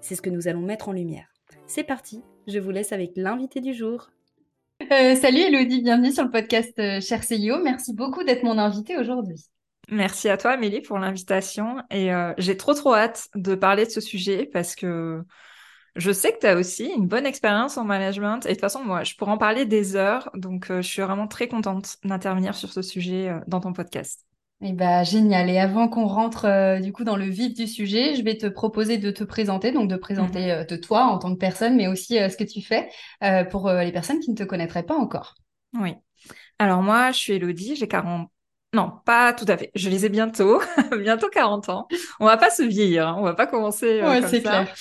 C'est ce que nous allons mettre en lumière. C'est parti, je vous laisse avec l'invité du jour. Euh, salut Elodie, bienvenue sur le podcast euh, Cher CEO. Merci beaucoup d'être mon invité aujourd'hui. Merci à toi, Amélie, pour l'invitation. Et euh, j'ai trop, trop hâte de parler de ce sujet parce que je sais que tu as aussi une bonne expérience en management. Et de toute façon, moi, je pourrais en parler des heures. Donc, euh, je suis vraiment très contente d'intervenir sur ce sujet euh, dans ton podcast. Eh ben, génial. Et avant qu'on rentre du coup dans le vif du sujet, je vais te proposer de te présenter, donc de présenter mhm. de toi en tant que personne, mais aussi ce que tu fais pour les personnes qui ne te connaîtraient pas encore. Oui. Alors moi, je suis Elodie, j'ai 40 non, pas tout à fait. Je les ai bientôt, bientôt 40 ans. On va pas se vieillir, hein. on va pas commencer euh, ouais, c'est clair.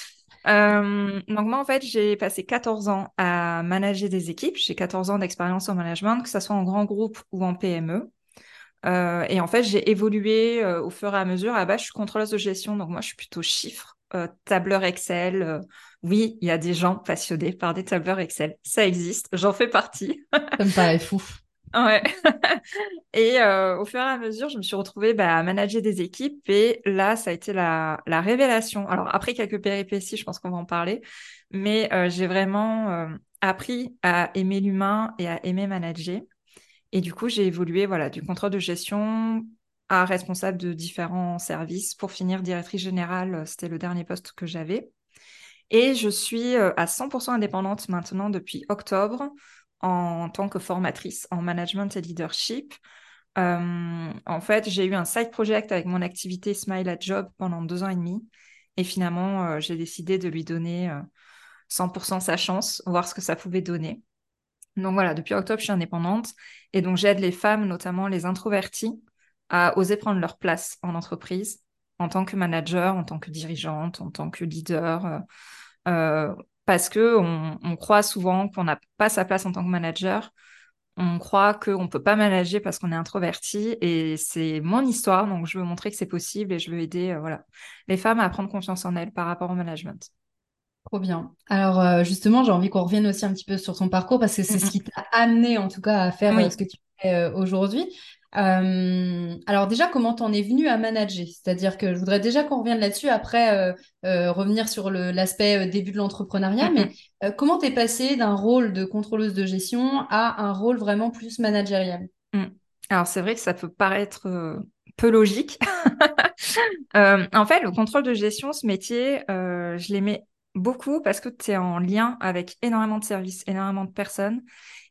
Euh, donc moi, en fait, j'ai passé 14 ans à manager des équipes. J'ai 14 ans d'expérience en management, que ce soit en grand groupe ou en PME. Euh, et en fait, j'ai évolué au fur et à mesure. À la base, je suis contrôleuse de gestion, donc moi, je suis plutôt chiffre, tableur Excel. oui, il y a des gens passionnés par des tableurs Excel. Ça existe, j'en fais partie. Ça me paraît fou. Ouais. et euh, au fur et à mesure, je me suis retrouvée bah, à manager des équipes et là, ça a été la, la révélation. Alors après quelques péripéties, je pense qu'on va en parler, mais euh, j'ai vraiment euh, appris à aimer l'humain et à aimer manager. Et du coup, j'ai évolué voilà du contrôle de gestion à responsable de différents services pour finir directrice générale. C'était le dernier poste que j'avais. Et je suis à 100% indépendante maintenant depuis octobre en tant que formatrice en management et leadership. Euh, en fait, j'ai eu un side project avec mon activité Smile at Job pendant deux ans et demi. Et finalement, euh, j'ai décidé de lui donner 100% euh, sa chance, voir ce que ça pouvait donner. Donc voilà, depuis octobre, je suis indépendante. Et donc, j'aide les femmes, notamment les introverties, à oser prendre leur place en entreprise, en tant que manager, en tant que dirigeante, en tant que leader, parce que on, croit souvent qu'on n'a pas sa place en tant que manager. On croit qu'on ne peut pas manager parce qu'on est introverti et c'est mon histoire, donc je veux montrer que c'est possible et je veux aider euh, voilà, les femmes à prendre confiance en elles par rapport au management. Trop bien. Alors euh, justement, j'ai envie qu'on revienne aussi un petit peu sur ton parcours parce que c'est ce qui t'a amené en tout cas à faire euh, ce que tu fais aujourd'hui. Euh, alors déjà, comment t'en es venu à manager? C'est-à-dire que je voudrais déjà qu'on revienne là-dessus, après euh, euh, revenir sur l'aspect début de l'entrepreneuriat, mais comment t'es passé d'un rôle de contrôleuse de gestion à un rôle vraiment plus managérial? Mmh. Alors c'est vrai que ça peut paraître peu logique. en fait, le contrôle de gestion, ce métier, je l'aimais beaucoup parce que tu es en lien avec énormément de services, énormément de personnes.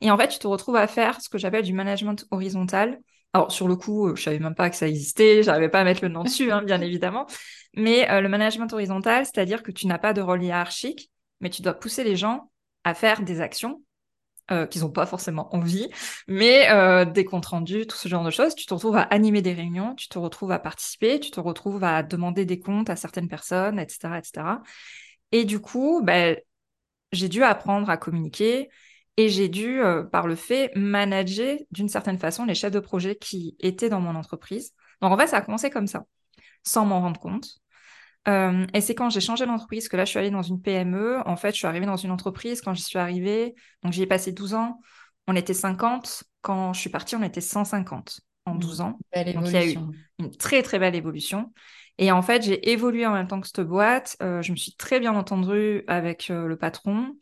Et en fait, tu te retrouves à faire ce que j'appelle du management horizontal. Alors, sur le coup, euh, je savais même pas que ça existait, j'arrivais pas à mettre le nom dessus, hein, bien évidemment. Mais euh, le management horizontal, c'est-à-dire que tu n'as pas de rôle hiérarchique, mais tu dois pousser les gens à faire des actions euh, qu'ils n'ont pas forcément envie, mais des comptes rendus, tout ce genre de choses. Tu te retrouves à animer des réunions, tu te retrouves à participer, tu te retrouves à demander des comptes à certaines personnes, etc., etc. Et du coup, ben, j'ai dû apprendre à communiquer, et j'ai dû, euh, par le fait, manager d'une certaine façon les chefs de projet qui étaient dans mon entreprise. Donc en fait, ça a commencé comme ça, sans m'en rendre compte. Euh, et c'est quand j'ai changé d'entreprise que là, je suis allée dans une PME. En fait, je suis arrivée dans une entreprise. Quand j'y suis arrivée, donc j'y ai passé 12 ans, on était 50. Quand je suis partie, on était 150 en 12 mmh. ans. donc il y a eu une très, très belle évolution. Et en fait, j'ai évolué en même temps que cette boîte. Euh, je me suis très bien entendue avec le patron.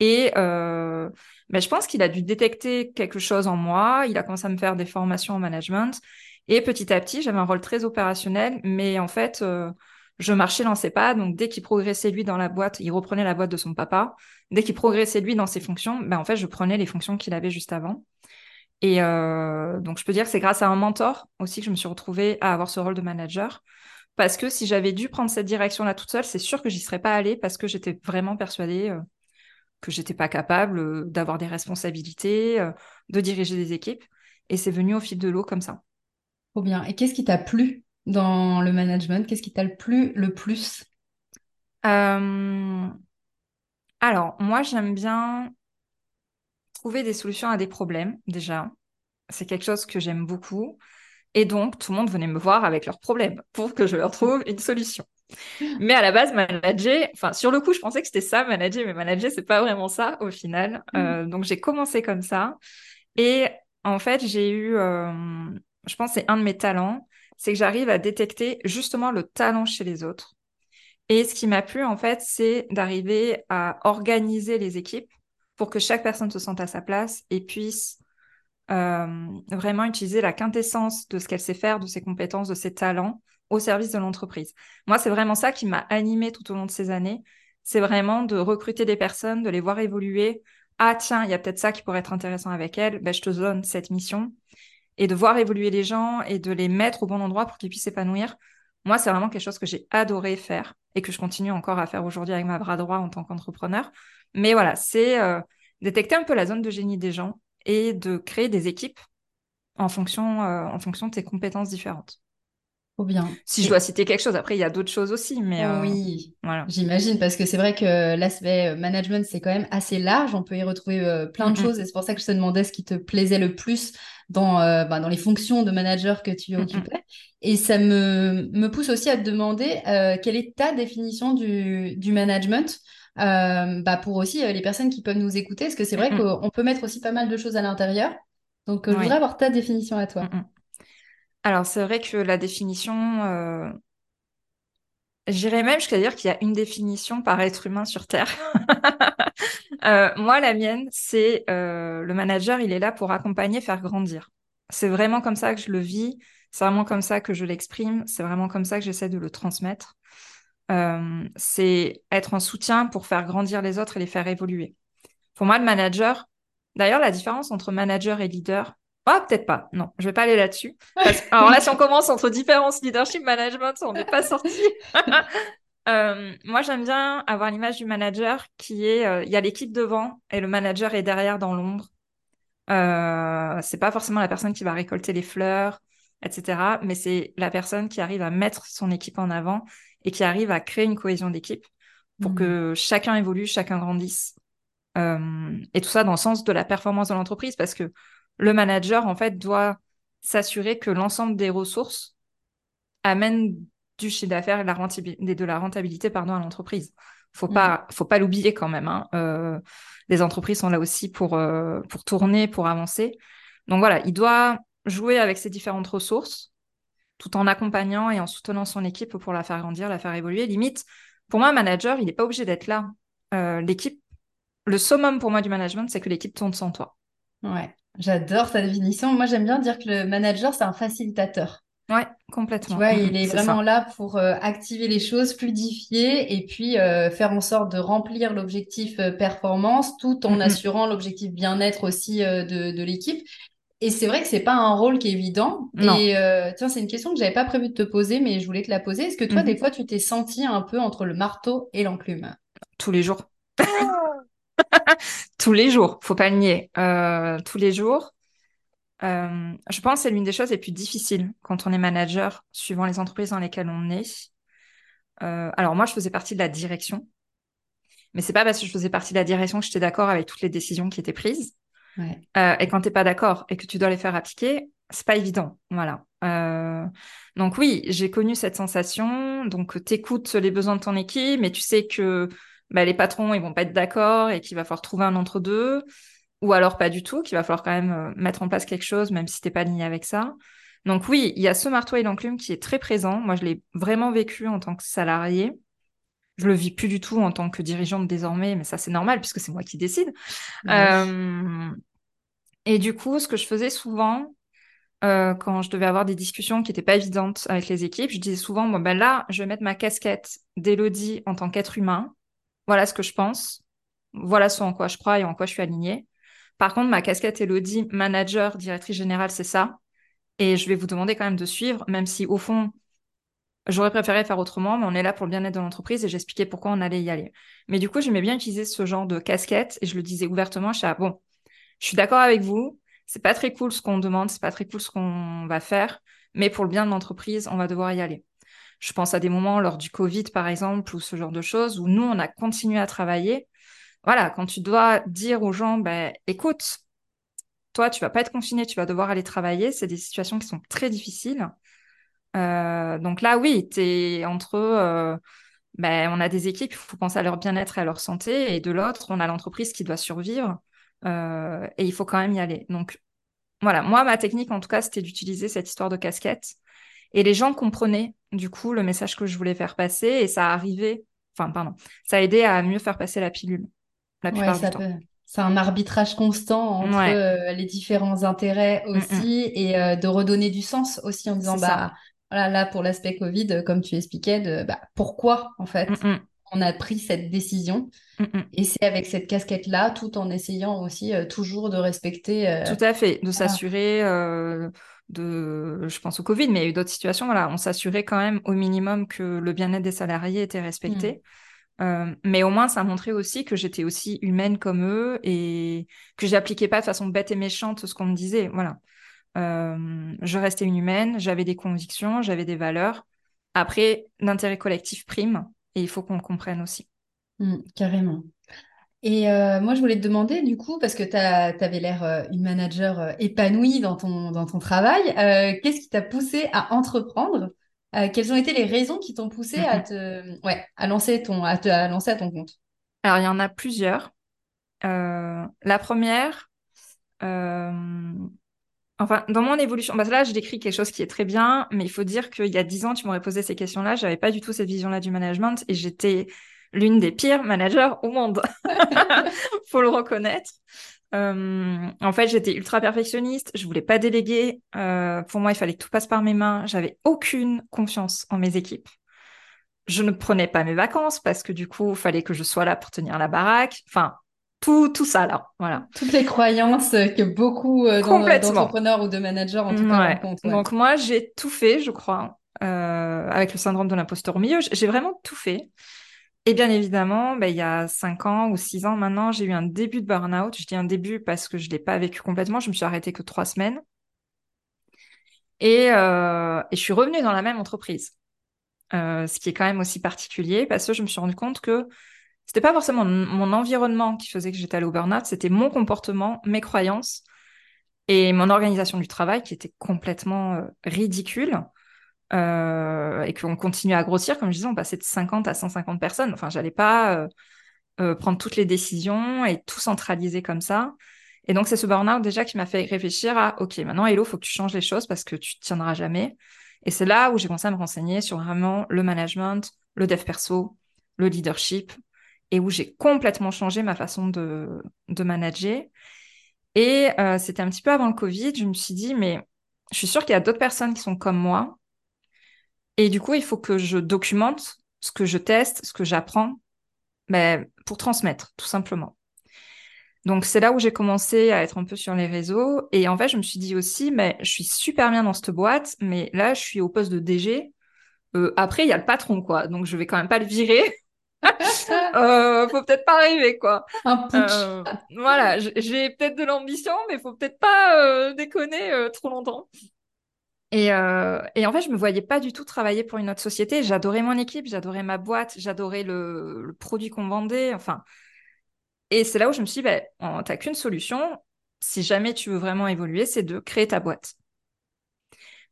Et euh, ben, je pense qu'il a dû détecter quelque chose en moi. Il a commencé à me faire des formations en management. Et petit à petit, j'avais un rôle très opérationnel, mais en fait, euh, je marchais dans ses pas. Donc, dès qu'il progressait, lui, dans la boîte, il reprenait la boîte de son papa. Dès qu'il progressait, lui, dans ses fonctions, ben, en fait, je prenais les fonctions qu'il avait juste avant. Et euh, donc, je peux dire que c'est grâce à un mentor aussi que je me suis retrouvée à avoir ce rôle de manager. Parce que si j'avais dû prendre cette direction-là toute seule, c'est sûr que j'y serais pas allée parce que j'étais vraiment persuadée euh, que j'étais pas capable euh, d'avoir des responsabilités, euh, de diriger des équipes. Et c'est venu au fil de l'eau comme ça. Trop bien. Et qu'est-ce qui t'a plu dans le management? Qu'est-ce qui t'a le plu le plus? Alors, moi, j'aime bien trouver des solutions à des problèmes, déjà. C'est quelque chose que j'aime beaucoup. Et donc, tout le monde venait me voir avec leurs problèmes pour que je leur trouve une solution. Mais à la base, manager, enfin, sur le coup, je pensais que c'était ça, manager, mais manager, c'est pas vraiment ça au final. Mm. Euh, donc, j'ai commencé comme ça. Et en fait, j'ai eu, euh, je pense, c'est un de mes talents, c'est que j'arrive à détecter justement le talent chez les autres. Et ce qui m'a plu, en fait, c'est d'arriver à organiser les équipes pour que chaque personne se sente à sa place et puisse vraiment utiliser la quintessence de ce qu'elle sait faire, de ses compétences, de ses talents au service de l'entreprise. Moi, c'est vraiment ça qui m'a animée tout au long de ces années. C'est vraiment de recruter des personnes, de les voir évoluer. Ah, tiens, il y a peut-être ça qui pourrait être intéressant avec elle. Ben, je te donne cette mission. Et de voir évoluer les gens et de les mettre au bon endroit pour qu'ils puissent s'épanouir. Moi, c'est vraiment quelque chose que j'ai adoré faire et que je continue encore à faire aujourd'hui avec ma bras droit en tant qu'entrepreneur. Mais voilà, c'est euh, détecter un peu la zone de génie des gens et de créer des équipes en fonction, euh, en fonction de tes compétences différentes. Trop bien. Si je dois citer quelque chose, après il y a d'autres choses aussi, mais euh, oui, voilà. J'imagine parce que c'est vrai que l'aspect euh, management c'est quand même assez large. On peut y retrouver plein de choses et c'est pour ça que je te demandais ce qui te plaisait le plus dans bah, dans les fonctions de manager que tu occupais. Et ça me me pousse aussi à te demander quelle est ta définition du du management? Euh, bah pour aussi euh, les personnes qui peuvent nous écouter, parce que c'est vrai qu'on peut mettre aussi pas mal de choses à l'intérieur. Donc, euh, je voudrais avoir ta définition à toi. Alors, c'est vrai que la définition, j'irais même jusqu'à dire qu'il y a une définition par être humain sur Terre. moi, la mienne, c'est le manager, il est là pour accompagner, faire grandir. C'est vraiment comme ça que je le vis, c'est vraiment comme ça que je l'exprime, c'est vraiment comme ça que j'essaie de le transmettre. Euh, c'est être un soutien pour faire grandir les autres et les faire évoluer. Pour moi, le manager, d'ailleurs, la différence entre manager et leader, ah, peut-être pas. Non, je vais pas aller là-dessus. Alors là, si on commence entre différence leadership, management, on n'est pas sorti. euh, moi, j'aime bien avoir l'image du manager qui est, euh, il y a l'équipe devant et le manager est derrière dans l'ombre. Euh, c'est pas forcément la personne qui va récolter les fleurs, etc. Mais c'est la personne qui arrive à mettre son équipe en avant et qui arrive à créer une cohésion d'équipe pour que mmh. chacun évolue, chacun grandisse. Euh, et tout ça dans le sens de la performance de l'entreprise, parce que le manager, en fait, doit s'assurer que l'ensemble des ressources amènent du chiffre d'affaires et de la rentabilité pardon, à l'entreprise. Faut pas, mmh. faut pas l'oublier quand même. Hein. Euh, les entreprises sont là aussi pour, euh, pour tourner, pour avancer. Donc voilà, il doit jouer avec ces différentes ressources tout en accompagnant et en soutenant son équipe pour la faire grandir, la faire évoluer. Limite, pour moi, un manager, il n'est pas obligé d'être là. Euh, l'équipe, le summum pour moi du management, c'est que l'équipe tourne sans toi. Ouais, j'adore ta définition. Moi, j'aime bien dire que le manager, c'est un facilitateur. Ouais, complètement. Tu vois, il est, vraiment là pour euh, activer les choses, fluidifier et puis euh, faire en sorte de remplir l'objectif performance tout en assurant l'objectif bien-être aussi de, de l'équipe. Et c'est vrai que c'est pas un rôle qui est évident. Et euh, tiens, c'est une question que j'avais pas prévu de te poser, mais je voulais te la poser. Est-ce que toi, des mhm. fois, tu t'es senti un peu entre le marteau et l'enclume? Tous les jours. tous les jours, faut pas le nier. Euh, tous les jours. Euh, je pense que c'est l'une des choses les plus difficiles quand on est manager, suivant les entreprises dans lesquelles on est. alors moi, je faisais partie de la direction, mais c'est pas parce que je faisais partie de la direction que j'étais d'accord avec toutes les décisions qui étaient prises. Euh, et quand tu n'es pas d'accord et que tu dois les faire appliquer, c'est pas évident. Voilà. Euh, donc oui, j'ai connu cette sensation. Donc tu écoutes les besoins de ton équipe, mais tu sais que bah, les patrons ils vont pas être d'accord et qu'il va falloir trouver un entre deux, ou alors pas du tout, qu'il va falloir quand même euh, mettre en place quelque chose, même si t'es pas aligné avec ça. Donc oui, il y a ce marteau et l'enclume qui est très présent. Moi, je l'ai vraiment vécu en tant que salarié. Je le vis plus du tout en tant que dirigeante désormais, mais ça c'est normal puisque c'est moi qui décide. Euh, et du coup, ce que je faisais souvent, euh, quand je devais avoir des discussions qui n'étaient pas évidentes avec les équipes, je disais souvent, bon ben là, je vais mettre ma casquette d'Élodie en tant qu'être humain. Voilà ce que je pense. Voilà ce en quoi je crois et en quoi je suis alignée. Par contre, ma casquette Elodie, manager, directrice générale, c'est ça. Et je vais vous demander quand même de suivre, même si au fond, j'aurais préféré faire autrement, mais on est là pour le bien-être de l'entreprise et j'expliquais pourquoi on allait y aller. Mais du coup, j'aimais bien utiliser ce genre de casquette et je le disais ouvertement. Je bon, je suis d'accord avec vous. C'est pas très cool ce qu'on demande, c'est pas très cool ce qu'on va faire, mais pour le bien de l'entreprise, on va devoir y aller. Je pense à des moments lors du Covid, par exemple, ou ce genre de choses, où nous, on a continué à travailler voilà, quand tu dois dire aux gens, ben, écoute, toi, tu vas pas être confiné, tu vas devoir aller travailler, c'est des situations qui sont très difficiles. Euh, donc là, oui, tu es entre, euh, ben, on a des équipes, il faut penser à leur bien-être et à leur santé, et de l'autre, on a l'entreprise qui doit survivre, euh, et il faut quand même y aller. Donc voilà, moi, ma technique, en tout cas, c'était d'utiliser cette histoire de casquette, et les gens comprenaient, du coup, le message que je voulais faire passer, et ça a arrivé, enfin, pardon, ça a aidé à mieux faire passer la pilule c'est un arbitrage constant entre euh, les différents intérêts mm, mm. aussi et euh, de redonner du sens aussi en disant bah voilà là pour l'aspect Covid comme tu expliquais de bah, pourquoi en fait mm, on a pris cette décision et c'est avec cette casquette là tout en essayant aussi euh, toujours de respecter tout à fait de s'assurer de je pense au Covid mais il y a eu d'autres situations voilà on s'assurait quand même au minimum que le bien-être des salariés était respecté euh, mais au moins, ça montrait aussi que j'étais aussi humaine comme eux et que j'appliquais pas de façon bête et méchante ce qu'on me disait. Voilà. Euh, je restais une humaine, j'avais des convictions, j'avais des valeurs. Après, l'intérêt collectif prime et il faut qu'on le comprenne aussi. Mmh, carrément. Et euh, moi, je voulais te demander, du coup, parce que tu avais l'air une manager épanouie dans ton, dans ton travail, qu'est-ce qui t'a poussé à entreprendre? Euh, quelles ont été les raisons qui t'ont poussé à te, ouais, à lancer ton, à te, à lancer à ton compte? Alors, il y en a plusieurs. Euh, la première, euh, enfin, dans mon évolution, que là, je décris quelque chose qui est très bien, mais il faut dire qu'il y a dix ans, tu m'aurais posé ces questions-là, j'avais pas du tout cette vision-là du management et j'étais l'une des pires managers au monde. faut le reconnaître. Euh, en fait, j'étais ultra perfectionniste, je voulais pas déléguer. Euh, pour moi, il fallait que tout passe par mes mains. J'avais aucune confiance en mes équipes. Je ne prenais pas mes vacances parce que du coup, il fallait que je sois là pour tenir la baraque. Enfin, tout, tout ça là, voilà. Toutes les croyances que beaucoup euh, d'entrepreneurs ou de managers en tout cas Donc moi, j'ai tout fait, je crois, avec le syndrome de l'imposteur au milieu. J'ai vraiment tout fait. Et bien évidemment, ben, il y a cinq ans ou six ans maintenant, j'ai eu un début de burn-out. Je dis un début parce que je ne l'ai pas vécu complètement. Je me suis arrêtée que trois semaines. Et, euh, et je suis revenue dans la même entreprise. Euh, ce qui est quand même aussi particulier parce que je me suis rendu compte que c'était pas forcément mon environnement qui faisait que j'étais allée au burn-out, c'était mon comportement, mes croyances et mon organisation du travail qui était complètement euh, ridicule. Euh, et qu'on continue à grossir, comme je disais, on passait de 50 à 150 personnes. Enfin, j'allais pas euh, euh, prendre toutes les décisions et tout centraliser comme ça. Et donc, c'est ce burn-out déjà qui m'a fait réfléchir à, OK, maintenant, Hello, faut que tu changes les choses parce que tu tiendras jamais. Et c'est là où j'ai commencé à me renseigner sur vraiment le management, le dev perso, le leadership, et où j'ai complètement changé ma façon de, manager. Et c'était un petit peu avant le Covid, je me suis dit, mais je suis sûre qu'il y a d'autres personnes qui sont comme moi, et du coup, il faut que je documente ce que je teste, ce que j'apprends, mais ben, pour transmettre, tout simplement. Donc c'est là où j'ai commencé à être un peu sur les réseaux. Et en fait, je me suis dit aussi, mais je suis super bien dans cette boîte, mais là, je suis au poste de DG. Euh, après, il y a le patron, quoi. Donc je vais quand même pas le virer. euh, faut peut-être pas rêver, quoi. Un euh, voilà, j'ai peut-être de l'ambition, mais faut peut-être pas euh, déconner trop longtemps. Et, et, en fait, je me voyais pas du tout travailler pour une autre société. J'adorais mon équipe, j'adorais ma boîte, j'adorais le, produit qu'on vendait. Enfin, et c'est là où je me suis dit, bah, n'as qu'une solution. Si jamais tu veux vraiment évoluer, c'est de créer ta boîte.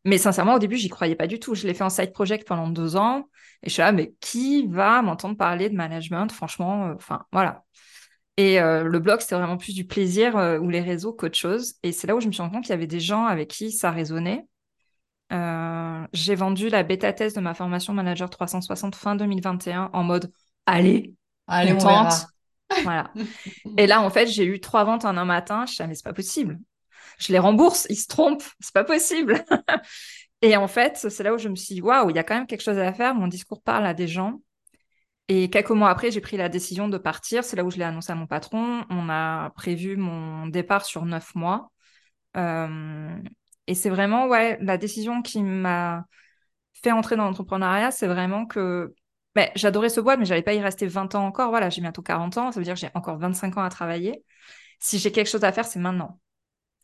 Mais sincèrement, au début, j'y croyais pas du tout. Je l'ai fait en side project pendant deux ans. Et je suis là, mais qui va m'entendre parler de management? Franchement, euh, enfin, voilà. Et euh, le blog, c'était vraiment plus du plaisir ou les réseaux qu'autre chose. Et c'est là où je me suis rendu compte qu'il y avait des gens avec qui ça résonnait. Euh, j'ai vendu la bêta test de ma formation manager 360 fin 2021 en mode allez, allez on, tente. Voilà. Et là, en fait, j'ai eu trois ventes en un matin. Je me mais c'est pas possible. Je les rembourse, ils se trompent, c'est pas possible. et en fait, c'est là où je me suis dit, waouh, il y a quand même quelque chose à faire. Mon discours parle à des gens. Et quelques mois après, j'ai pris la décision de partir. C'est là où je l'ai annoncé à mon patron. On a prévu mon départ sur neuf mois. Euh, et c'est vraiment, ouais, la décision qui m'a fait entrer dans l'entrepreneuriat, c'est vraiment que ben, j'adorais ce boîte, mais j'allais pas y rester 20 ans encore. Voilà, j'ai bientôt 40 ans. Ça veut dire que j'ai encore 25 ans à travailler. Si j'ai quelque chose à faire, c'est maintenant.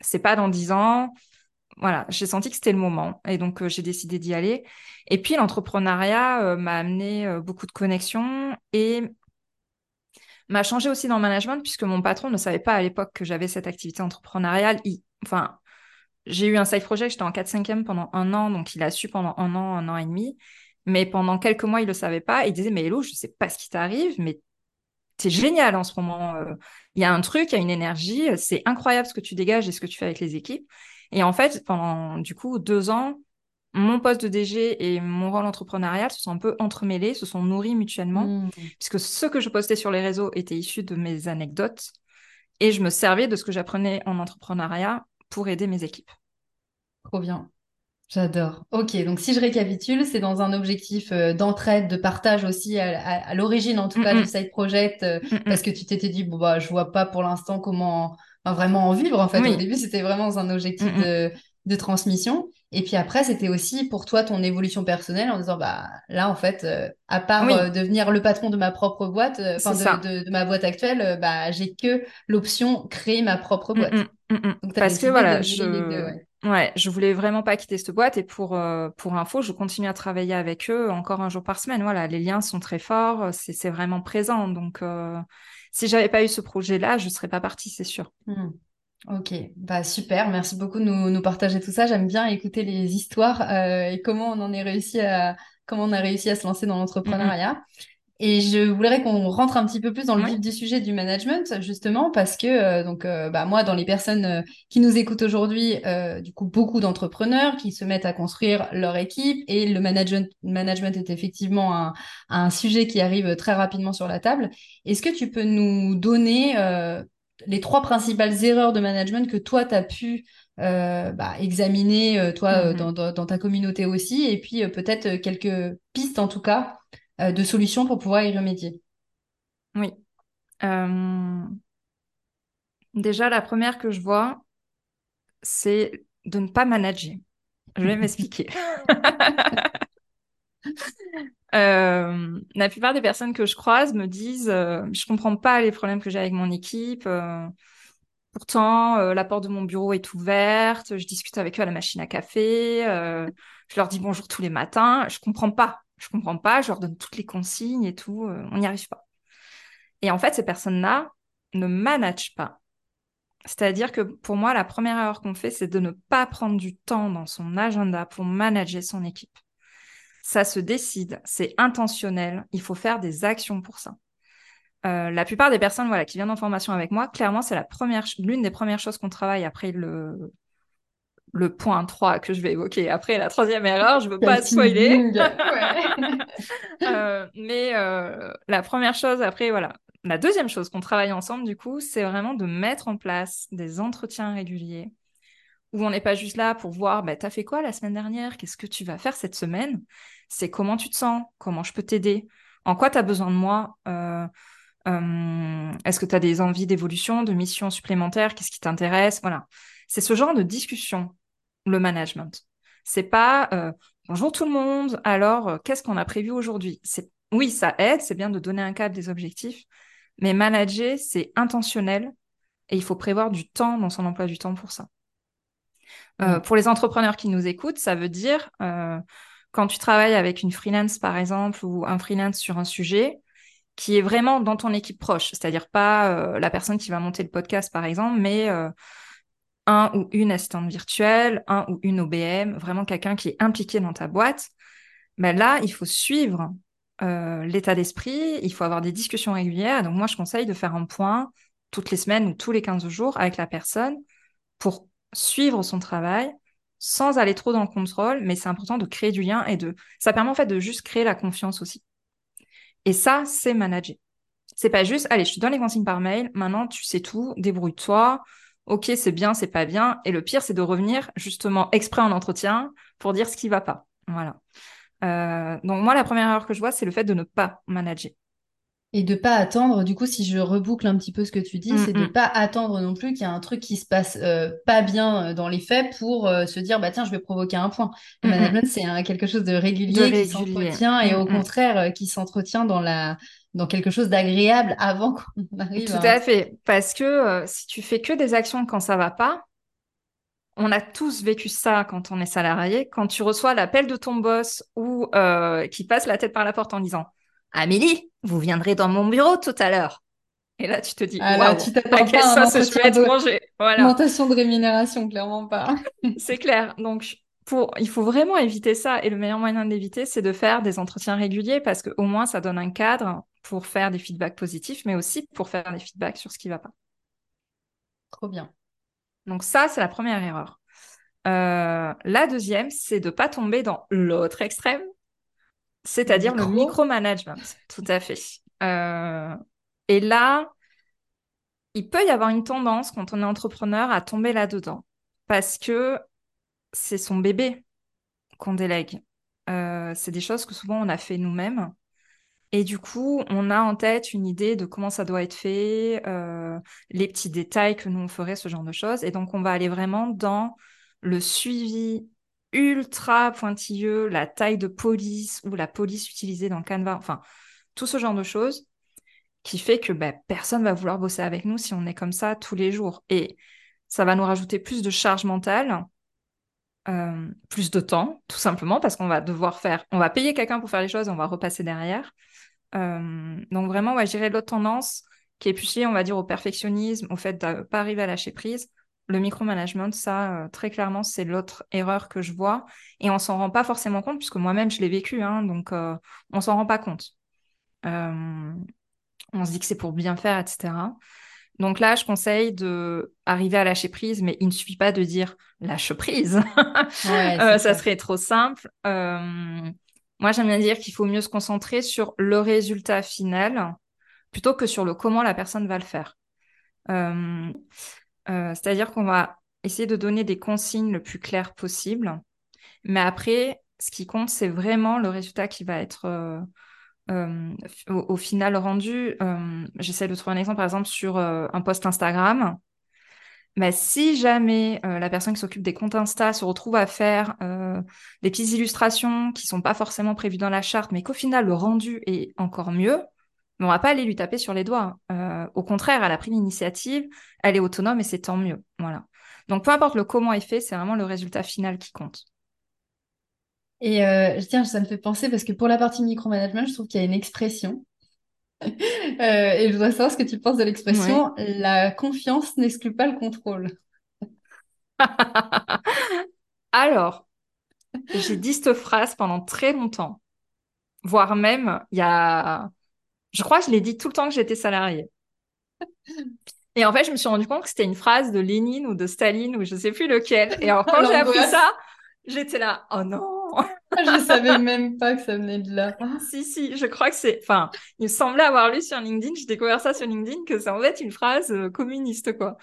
C'est pas dans 10 ans. Voilà, j'ai senti que c'était le moment. Et donc, euh, j'ai décidé d'y aller. Et puis, l'entrepreneuriat euh, m'a amené euh, beaucoup de connexions et m'a changé aussi dans le management puisque mon patron ne savait pas à l'époque que j'avais cette activité entrepreneuriale. Enfin, j'ai eu un side project, j'étais en 4-5e pendant un an, donc il a su pendant un an, un an et demi. Mais pendant quelques mois, il le savait pas. Il disait, mais Hello, je sais pas ce qui t'arrive, mais c'est génial en ce moment. Il y a un truc, il y a une énergie. C'est incroyable ce que tu dégages et ce que tu fais avec les équipes. Et en fait, pendant du coup deux ans, mon poste de DG et mon rôle entrepreneurial se sont un peu entremêlés, se sont nourris mutuellement, mmh. puisque ce que je postais sur les réseaux était issu de mes anecdotes et je me servais de ce que j'apprenais en entrepreneuriat pour aider mes équipes. Trop bien. J'adore. Ok, donc si je récapitule, c'est dans un objectif euh, d'entraide, de partage aussi à, l'origine, en tout cas, du side project, euh, parce que tu t'étais dit, bon, bah, je vois pas pour l'instant comment vraiment en vivre. En fait, au début, c'était vraiment dans un objectif de, de, transmission. Et puis après, c'était aussi pour toi ton évolution personnelle en disant, bah, là, en fait, euh, à part devenir le patron de ma propre boîte, enfin, de, de, ma boîte actuelle, bah, j'ai que l'option créer ma propre boîte. Donc, Parce que voilà, je... Ouais, je voulais vraiment pas quitter cette boîte et pour euh, pour info, je continue à travailler avec eux encore un jour par semaine. Voilà, les liens sont très forts, c'est c'est vraiment présent. Donc euh, si j'avais pas eu ce projet-là, je serais pas partie, c'est sûr. Mmh. Ok, bah super, merci beaucoup de nous, nous partager tout ça. J'aime bien écouter les histoires euh, et comment on en est réussi à comment on a réussi à se lancer dans mmh. Et je voudrais qu'on rentre un petit peu plus dans le vif du sujet du management, justement, parce que euh, donc euh, bah, moi, dans les personnes euh, qui nous écoutent aujourd'hui, du coup, beaucoup d'entrepreneurs qui se mettent à construire leur équipe et le management, management est effectivement un, un sujet qui arrive très rapidement sur la table. Est-ce que tu peux nous donner les trois principales erreurs de management que toi, tu as pu bah, examiner, toi, mm-hmm. dans, dans, ta communauté aussi, et puis peut-être quelques pistes en tout cas euh, de solutions pour pouvoir y remédier Oui. Euh, déjà, la première que je vois, c'est de ne pas manager. Je vais m'expliquer. Euh, la plupart des personnes que je croise me disent Je je comprends pas les problèmes que j'ai avec mon équipe. pourtant, la porte de mon bureau est ouverte. Je discute avec eux à la machine à café. je leur dis bonjour tous les matins. Je comprends pas je comprends pas, je leur donne toutes les consignes et tout, euh, on n'y arrive pas. Et en fait, ces personnes-là ne managent pas. C'est-à-dire que pour moi, la première erreur qu'on fait, c'est de ne pas prendre du temps dans son agenda pour manager son équipe. Ça se décide, c'est intentionnel, il faut faire des actions pour ça. Euh, la plupart des personnes voilà, qui viennent en formation avec moi, clairement, c'est l'une des premières choses qu'on travaille après le, le point 3 que je vais évoquer après la troisième erreur, je veux pas spoiler. Euh, mais euh, la première chose après, voilà. La deuxième chose qu'on travaille ensemble, du coup, c'est vraiment de mettre en place des entretiens réguliers où on n'est pas juste là pour voir, bah, t'as fait quoi la semaine dernière? Qu'est-ce que tu vas faire cette semaine? C'est comment tu te sens? Comment je peux t'aider? En quoi tu as besoin de moi? Euh, Est-ce que tu as des envies d'évolution, de missions supplémentaires? Qu'est-ce qui t'intéresse? Voilà. C'est ce genre de discussion le management. C'est pas euh, bonjour tout le monde, alors euh, qu'est-ce qu'on a prévu aujourd'hui? C'est oui, ça aide, c'est bien de donner un cadre des objectifs, mais manager, c'est intentionnel et il faut prévoir du temps dans son emploi du temps pour ça. Euh, mm. pour les entrepreneurs qui nous écoutent, ça veut dire quand tu travailles avec une freelance par exemple ou un freelance sur un sujet qui est vraiment dans ton équipe proche, c'est-à-dire pas la personne qui va monter le podcast par exemple, mais un ou une assistante virtuelle, un ou une OBM, vraiment quelqu'un qui est impliqué dans ta boîte, mais là, il faut suivre euh, l'état d'esprit, il faut avoir des discussions régulières. Donc moi, je conseille de faire un point toutes les semaines ou tous les 15 jours avec la personne pour suivre son travail sans aller trop dans le contrôle, mais c'est important de créer du lien et de... Ça permet en fait de juste créer la confiance aussi. Et ça, c'est manager. C'est pas juste, allez, je te donne les consignes par mail, maintenant tu sais tout, débrouille-toi. Ok, c'est bien, c'est pas bien. Et le pire, c'est de revenir justement exprès en entretien pour dire ce qui va pas. Voilà. Euh, donc moi, la première erreur que je vois, c'est le fait de ne pas manager. Et de pas attendre, du coup, si je reboucle un petit peu ce que tu dis, c'est de pas attendre non plus qu'il y a un truc qui se passe euh, pas bien euh, dans les faits pour euh, se dire, bah tiens, je vais provoquer un point. Le management, c'est quelque chose de régulier, qui s'entretient et au contraire, qui s'entretient dans la dans quelque chose d'agréable avant qu'on arrive. Tout à... fait, parce que si tu fais que des actions quand ça va pas, on a tous vécu ça quand on est salarié, quand tu reçois l'appel de ton boss ou qui passe la tête par la porte en disant Amélie, vous viendrez dans mon bureau tout à l'heure. Et là, tu te dis, ah là, tu à quelle sauce je vais être mangé. Voilà. Augmentation de rémunération, clairement pas. c'est clair. Donc, pour, il faut vraiment éviter ça. Et le meilleur moyen de l'éviter, c'est de faire des entretiens réguliers parce qu'au moins, ça donne un cadre pour faire des feedbacks positifs, mais aussi pour faire des feedbacks sur ce qui ne va pas. Trop bien. Donc ça, c'est la première erreur. Euh, la deuxième, c'est de ne pas tomber dans l'autre extrême, c'est-à-dire le micromanagement, tout à fait. Euh, et là, il peut y avoir une tendance quand on est entrepreneur à tomber là-dedans parce que c'est son bébé qu'on délègue. Euh, c'est des choses que souvent on a fait nous-mêmes. Et du coup, on a en tête une idée de comment ça doit être fait, euh, les petits détails que nous on ferait, ce genre de choses. Et donc, on va aller vraiment dans le suivi ultra pointilleux, la taille de police ou la police utilisée dans Canva, enfin, tout ce genre de choses qui fait que ben, personne va vouloir bosser avec nous si on est comme ça tous les jours. Et ça va nous rajouter plus de charge mentale, euh, plus de temps, tout simplement, parce qu'on va devoir faire, on va payer quelqu'un pour faire les choses on va repasser derrière. Euh, donc vraiment, ouais, dirais l'autre tendance qui est plus liée, on va dire, au perfectionnisme, au fait de ne pas arriver à lâcher prise, le micromanagement, ça, euh, très clairement, c'est l'autre erreur que je vois. Et on s'en rend pas forcément compte, puisque moi-même, je l'ai vécu, hein, donc on s'en rend pas compte. On se dit que c'est pour bien faire, etc. Donc là, je conseille de arriver à lâcher prise, mais il ne suffit pas de dire lâche prise. ça, ça serait trop simple. moi, j'aime bien dire qu'il faut mieux se concentrer sur le résultat final plutôt que sur le comment la personne va le faire. Euh, c'est-à-dire qu'on va essayer de donner des consignes le plus claires possible. Mais après, ce qui compte, c'est vraiment le résultat qui va être euh, euh, au, final rendu. J'essaie de trouver un exemple, par exemple, sur un post Instagram. Mais si jamais la personne qui s'occupe des comptes Insta se retrouve à faire des petites illustrations qui sont pas forcément prévues dans la charte, mais qu'au final le rendu est encore mieux, on va pas aller lui taper sur les doigts. Euh, au contraire, elle a pris l'initiative, elle est autonome et c'est tant mieux. Voilà. Donc peu importe le comment est fait, c'est vraiment le résultat final qui compte. Et euh, tiens, ça me fait penser parce que pour la partie micromanagement, je trouve qu'il y a une expression. euh, et je voudrais savoir ce que tu penses de l'expression la confiance n'exclut pas le contrôle. Alors, j'ai dit cette phrase pendant très longtemps, voire même il y a je crois que je l'ai dit tout le temps que j'étais salariée. Et en fait, je me suis rendu compte que c'était une phrase de Lénine ou de Staline ou je sais plus lequel. Et alors, quand j'ai appris ça, j'étais là, oh non! je savais même pas que ça venait de là. si, si, je crois que c'est. Enfin, il me semblait avoir lu sur LinkedIn, j'ai découvert ça sur LinkedIn, que c'est en fait une phrase euh, communiste, quoi.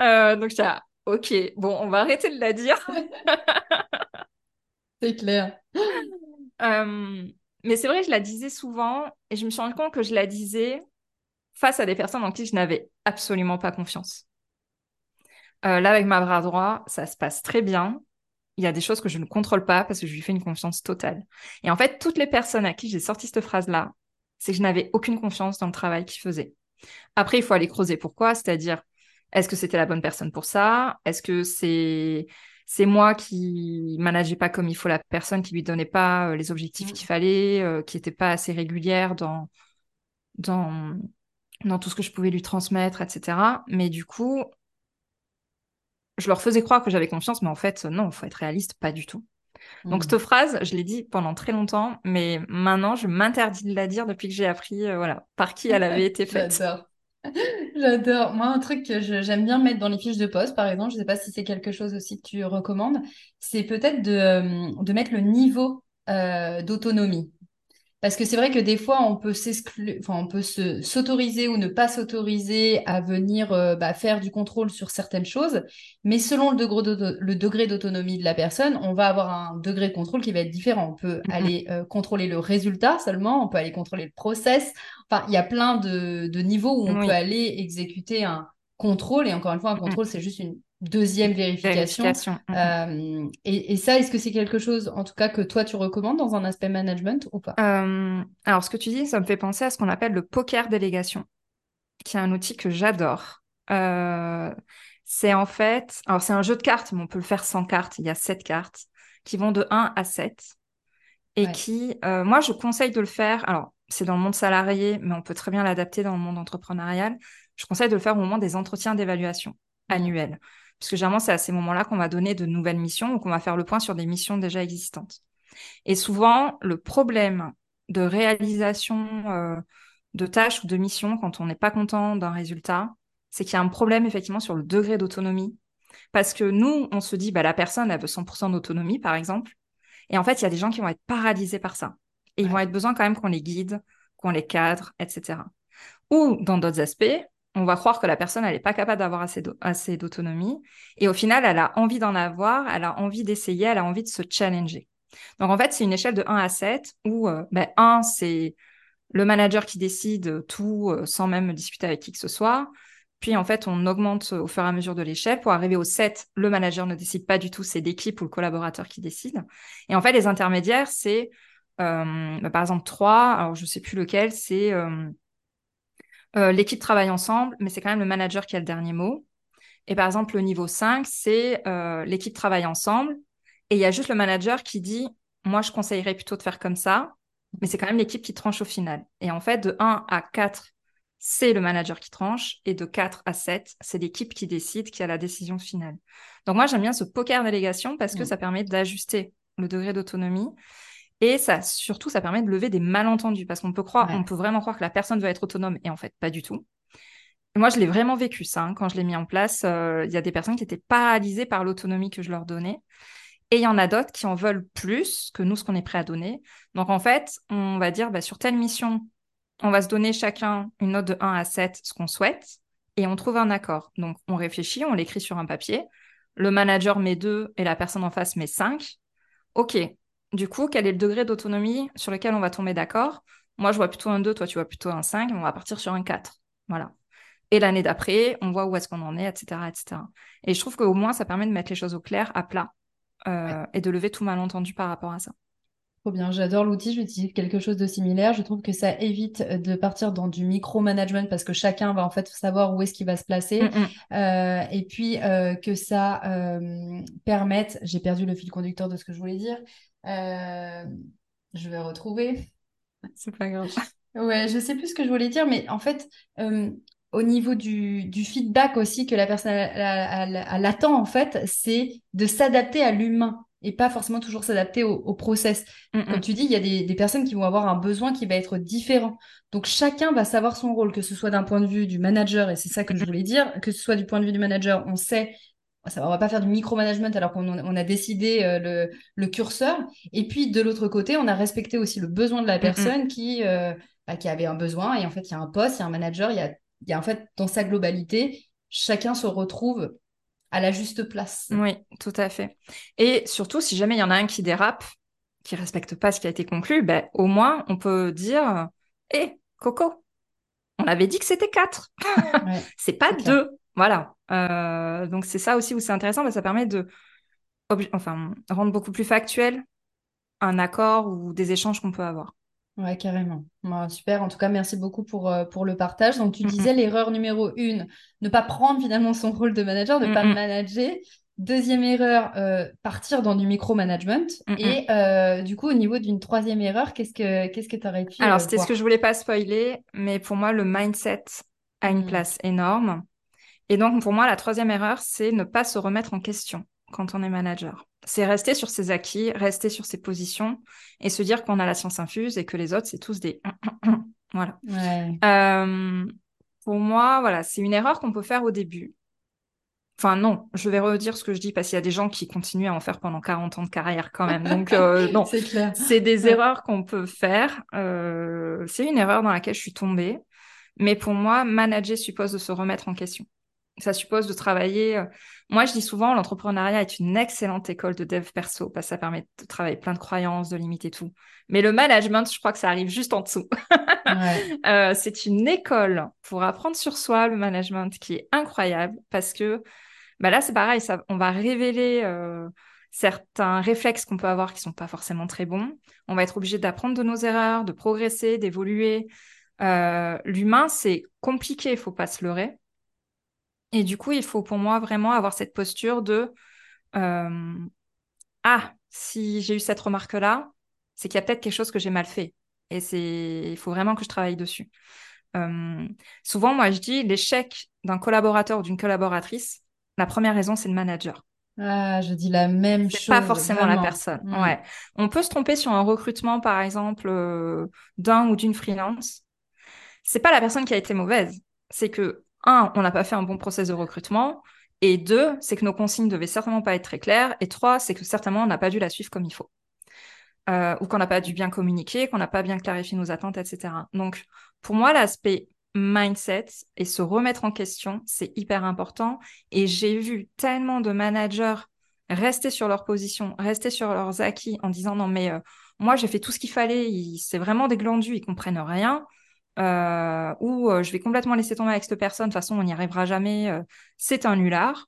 Euh, donc, j'étais là, ok, bon, on va arrêter de la dire. c'est clair. Euh, mais c'est vrai, je la disais souvent et je me suis rendu compte que je la disais face à des personnes en qui je n'avais absolument pas confiance. Euh, là, avec ma bras droit, ça se passe très bien. Il y a des choses que je ne contrôle pas parce que je lui fais une confiance totale. Et en fait, toutes les personnes à qui j'ai sorti cette phrase-là, c'est que je n'avais aucune confiance dans le travail qu'ils faisaient. Après, il faut aller creuser pourquoi, c'est-à-dire, est-ce que c'était la bonne personne pour ça? Est-ce que c'est c'est moi qui manageais pas comme il faut la personne, qui lui donnait pas euh, les objectifs mmh. qu'il fallait, euh, qui était pas assez régulière dans, dans, dans tout ce que je pouvais lui transmettre, etc. Mais du coup, je leur faisais croire que j'avais confiance, mais en fait, non, il faut être réaliste, pas du tout. Donc, mmh. cette phrase, je l'ai dit pendant très longtemps, mais maintenant, je m'interdis de la dire depuis que j'ai appris euh, voilà, par qui elle avait été faite. J'adore. Moi, un truc que j'aime bien mettre dans les fiches de poste, par exemple, je ne sais pas si c'est quelque chose aussi que tu recommandes, c'est peut-être de, euh, de, mettre le niveau euh, d'autonomie. Parce que c'est vrai que des fois, on peut s'exclure, enfin, on peut se s'autoriser ou ne pas s'autoriser à venir euh, bah, faire du contrôle sur certaines choses, mais selon le degré d'autonomie de la personne, on va avoir un degré de contrôle qui va être différent. On peut Mhm. aller euh, contrôler le résultat seulement, on peut aller contrôler le process. Enfin, il y a plein de, de niveaux où on peut aller exécuter un contrôle. Et encore une fois, un Mhm. contrôle, c'est juste une deuxième vérification. Vérification. Mhm. Euh, et, et ça, est-ce que c'est quelque chose, en tout cas, que toi, tu recommandes dans un aspect management ou pas? Euh, alors, ce que tu dis, ça me fait penser à ce qu'on appelle le poker délégation, qui est un outil que j'adore. Euh, c'est en fait, alors c'est un jeu de cartes, mais on peut le faire sans cartes. Il y a sept cartes qui vont de 1 à 7 et Ouais. qui, moi, je conseille de le faire. Alors, c'est dans le monde salarié, mais on peut très bien l'adapter dans le monde entrepreneurial. Je conseille de le faire au moment des entretiens d'évaluation Mhm. annuels. Parce que généralement, c'est à ces moments-là qu'on va donner de nouvelles missions ou qu'on va faire le point sur des missions déjà existantes. Et souvent, le problème de réalisation euh, de tâches ou de missions quand on n'est pas content d'un résultat, c'est qu'il y a un problème effectivement sur le degré d'autonomie. Parce que nous, on se dit, bah, la personne, elle veut 100% d'autonomie, par exemple. Et en fait, il y a des gens qui vont être paralysés par ça. Et ils Ouais. vont être besoin quand même qu'on les guide, qu'on les cadre, etc. Ou dans d'autres aspects, on va croire que la personne, n'est pas capable d'avoir assez d'au- assez d'autonomie. Et au final, elle a envie d'en avoir, elle a envie d'essayer, elle a envie de se challenger. Donc, en fait, c'est une échelle de 1 à 7 où euh, ben, 1, c'est le manager qui décide tout euh, sans même discuter avec qui que ce soit. Puis, en fait, on augmente au fur et à mesure de l'échelle. Pour arriver au 7, le manager ne décide pas du tout, c'est l'équipe ou le collaborateur qui décide. Et en fait, les intermédiaires, c'est, euh, ben, par exemple, 3, alors je ne sais plus lequel, c'est euh, l'équipe travaille ensemble, mais c'est quand même le manager qui a le dernier mot. Et par exemple, le niveau 5, c'est euh, l'équipe travaille ensemble et il y a juste le manager qui dit Moi, je conseillerais plutôt de faire comme ça, mais c'est quand même l'équipe qui tranche au final. Et en fait, de 1 à 4, c'est le manager qui tranche et de 4 à 7, c'est l'équipe qui décide, qui a la décision finale. Donc, moi, j'aime bien ce poker délégation parce que ça permet d'ajuster le degré d'autonomie. Et ça, surtout, ça permet de lever des malentendus parce qu'on peut croire, Ouais. on peut vraiment croire que la personne veut être autonome et en fait, pas du tout. Moi, je l'ai vraiment vécu ça hein, quand je l'ai mis en place. euh, Il y a des personnes qui étaient paralysées par l'autonomie que je leur donnais. Et il y en a d'autres qui en veulent plus que nous, ce qu'on est prêt à donner. Donc, en fait, on va dire, bah, sur telle mission, on va se donner chacun une note de 1 à 7, ce qu'on souhaite, et on trouve un accord. Donc, on réfléchit, on l'écrit sur un papier. Le manager met 2 et la personne en face met 5. OK. Du coup, quel est le degré d'autonomie sur lequel on va tomber d'accord? Moi, je vois plutôt un 2, toi, tu vois plutôt un 5, on va partir sur un 4. Voilà. Et l'année d'après, on voit où est-ce qu'on en est, etc., etc. Et je trouve qu'au moins, ça permet de mettre les choses au clair, à plat, euh, et de lever tout malentendu par rapport à ça. Trop bien, j'adore l'outil, j'utilise quelque chose de similaire. Je trouve que ça évite de partir dans du micromanagement parce que chacun va en fait savoir où est-ce qu'il va se placer. Mm, mm. Euh, et puis euh, que ça euh, permette, j'ai perdu le fil conducteur de ce que je voulais dire, Euh, je vais retrouver. C'est pas grave. Ouais, je sais plus ce que je voulais dire, mais en fait, euh, au niveau du, du feedback aussi que la personne elle- attend, en fait, c'est de s'adapter à l'humain et pas forcément toujours s'adapter au, au process. Mm, Comme mm. tu dis, il y a des, des personnes qui vont avoir un besoin qui va être différent. Donc chacun va savoir son rôle, que ce soit d'un point de vue du manager, et c'est ça que je voulais dire, que ce soit du point de vue du manager, on sait, ça, on va pas faire du micromanagement alors qu'on on a décidé euh, le, le curseur. Et puis de l'autre côté, on a respecté aussi le besoin de la mm. personne qui, euh, bah, qui avait un besoin. Et en fait, il y a un poste, il y a un manager, il y a, y a en fait dans sa globalité, chacun se retrouve à la juste place. Oui, tout à fait. Et surtout, si jamais il y en a un qui dérape, qui respecte pas ce qui a été conclu, ben, au moins, on peut dire Hé, Coco, on avait dit que c'était 4. Ouais, c'est pas. 2. Voilà. Euh, donc, c'est ça aussi où c'est intéressant, ça permet de enfin, rendre beaucoup plus factuel un accord ou des échanges qu'on peut avoir. Ouais, carrément. Ouais, super. En tout cas, merci beaucoup pour, euh, pour le partage. Donc, tu Mm, mm. disais l'erreur numéro une, ne pas prendre finalement son rôle de manager, ne Mm, pas mm. manager. Deuxième erreur, euh, partir dans du micromanagement. Mm, mm. Et euh, du coup, au niveau d'une troisième erreur, qu'est-ce que qu'est-ce que tu aurais pu Alors, c'était ce que je voulais pas spoiler, mais pour moi, le mindset a une Mm. place énorme. Et donc, pour moi, la troisième erreur, c'est ne pas se remettre en question quand on est manager. C'est rester sur ses acquis, rester sur ses positions et se dire qu'on a la science infuse et que les autres, c'est tous des... voilà. Ouais. Euh, pour moi, voilà, c'est une erreur qu'on peut faire au début. Enfin, non, je vais redire ce que je dis parce qu'il y a des gens qui continuent à en faire pendant 40 ans de carrière quand même. Donc, euh, non, c'est clair. C'est des erreurs qu'on peut faire. Euh, c'est une erreur dans laquelle je suis tombée. Mais pour moi, manager suppose de se remettre en question. Ça suppose de travailler. Euh, moi, je dis souvent, l'entrepreneuriat est une excellente école de dev perso parce que ça permet de travailler plein de croyances, de limiter tout. Mais le management, je crois que ça arrive juste en dessous. Ouais. c'est une école pour apprendre sur soi, le management, qui est incroyable parce que bah là, c'est pareil, ça, on va révéler euh, certains réflexes qu'on peut avoir qui sont pas forcément très bons. On va être obligé d'apprendre de nos erreurs, de progresser, d'évoluer. Euh, l'humain, c'est compliqué, il faut pas se leurrer. Et du coup, il faut pour moi vraiment avoir cette posture de euh, ah, si j'ai eu cette remarque-là, c'est qu'il y a peut-être quelque chose que j'ai mal fait. Et c'est, il faut vraiment que je travaille dessus. souvent, moi, je dis l'échec d'un collaborateur ou d'une collaboratrice, la première raison, c'est le manager. Ah, je dis la même chose. Pas forcément la personne. Mm. Ouais. On peut se tromper sur un recrutement, par exemple, euh, d'un ou d'une freelance. C'est pas la personne qui a été mauvaise. C'est que, un, on n'a pas fait un bon process de recrutement. Et deux, c'est que nos consignes devaient certainement pas être très claires. Et trois, c'est que certainement on n'a pas dû la suivre comme il faut. Euh, ou qu'on n'a pas dû bien communiquer, qu'on n'a pas bien clarifié nos attentes, etc. Donc, pour moi, l'aspect mindset et se remettre en question, c'est hyper important. Et j'ai vu tellement de managers rester sur leur position, rester sur leurs acquis en disant non mais euh, moi j'ai fait tout ce qu'il fallait, c'est vraiment des glandus, ils comprennent rien. Euh, ou euh, je vais complètement laisser tomber avec cette personne, de toute façon on n'y arrivera jamais, c'est un nulard.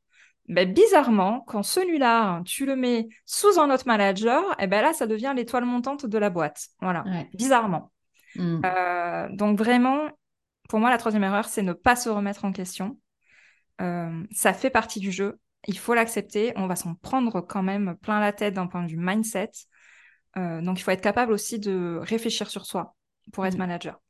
Ben, bizarrement, quand ce nulard, tu le mets sous un autre manager, et eh ben là, ça devient l'étoile montante de la boîte. Voilà, bizarrement. Hmm. donc vraiment, pour moi, la troisième erreur, c'est ne pas se remettre en question. Euh, ça fait partie du jeu. Il faut l'accepter. On va s'en prendre quand même plein la tête d'un point de vue mindset. Euh, donc, il faut être capable aussi de réfléchir sur soi pour être mm. manager.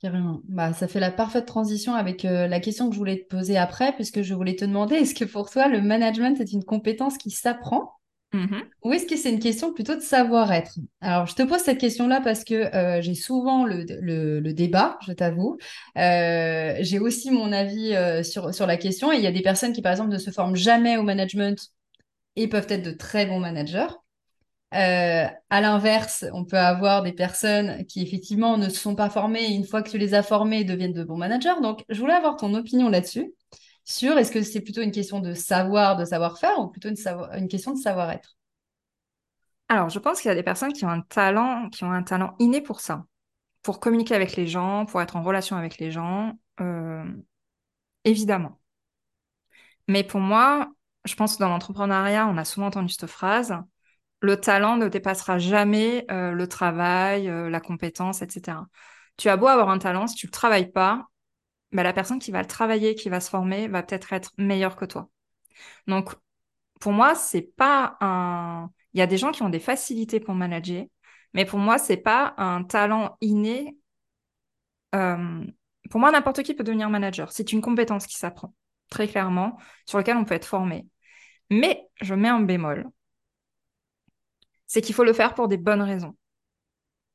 Carrément. Bah, ça fait la parfaite transition avec euh, la question que je voulais te poser après, puisque je voulais te demander, est-ce que pour toi, le management est une compétence qui s'apprend? Mmh Ou est-ce que c'est une question plutôt de savoir-être? Alors, je te pose cette question-là parce que euh, j'ai souvent le, le, débat, je t'avoue. Euh, j'ai aussi mon avis euh, sur, sur la question. Et il y a des personnes qui, par exemple, ne se forment jamais au management et peuvent être de très bons managers. À l'inverse, on peut avoir des personnes qui, effectivement, ne se sont pas formées et une fois que tu les as formées, deviennent de bons managers. Donc, je voulais avoir ton opinion là-dessus sur est-ce que c'est plutôt une question de savoir, de savoir-faire ou plutôt une, une question de savoir-être? Alors, je pense qu'il y a des personnes qui ont un talent, qui ont un talent inné pour ça, pour communiquer avec les gens, pour être en relation avec les gens, euh, évidemment. Mais pour moi, je pense que dans l'entrepreneuriat, on a souvent entendu cette phrase le talent ne dépassera jamais euh, le travail, euh, la compétence, etc. Tu as beau avoir un talent, si tu ne le travailles pas, bah, la personne qui va le travailler, qui va se former, va peut-être être meilleure que toi. Donc, pour moi, c'est pas un. Il y a des gens qui ont des facilités pour manager, mais pour moi, c'est pas un talent inné. Euh, pour moi, n'importe qui peut devenir manager. C'est une compétence qui s'apprend, très clairement, sur laquelle on peut être formé. Mais je mets un bémol. C'est qu'il faut le faire pour des bonnes raisons.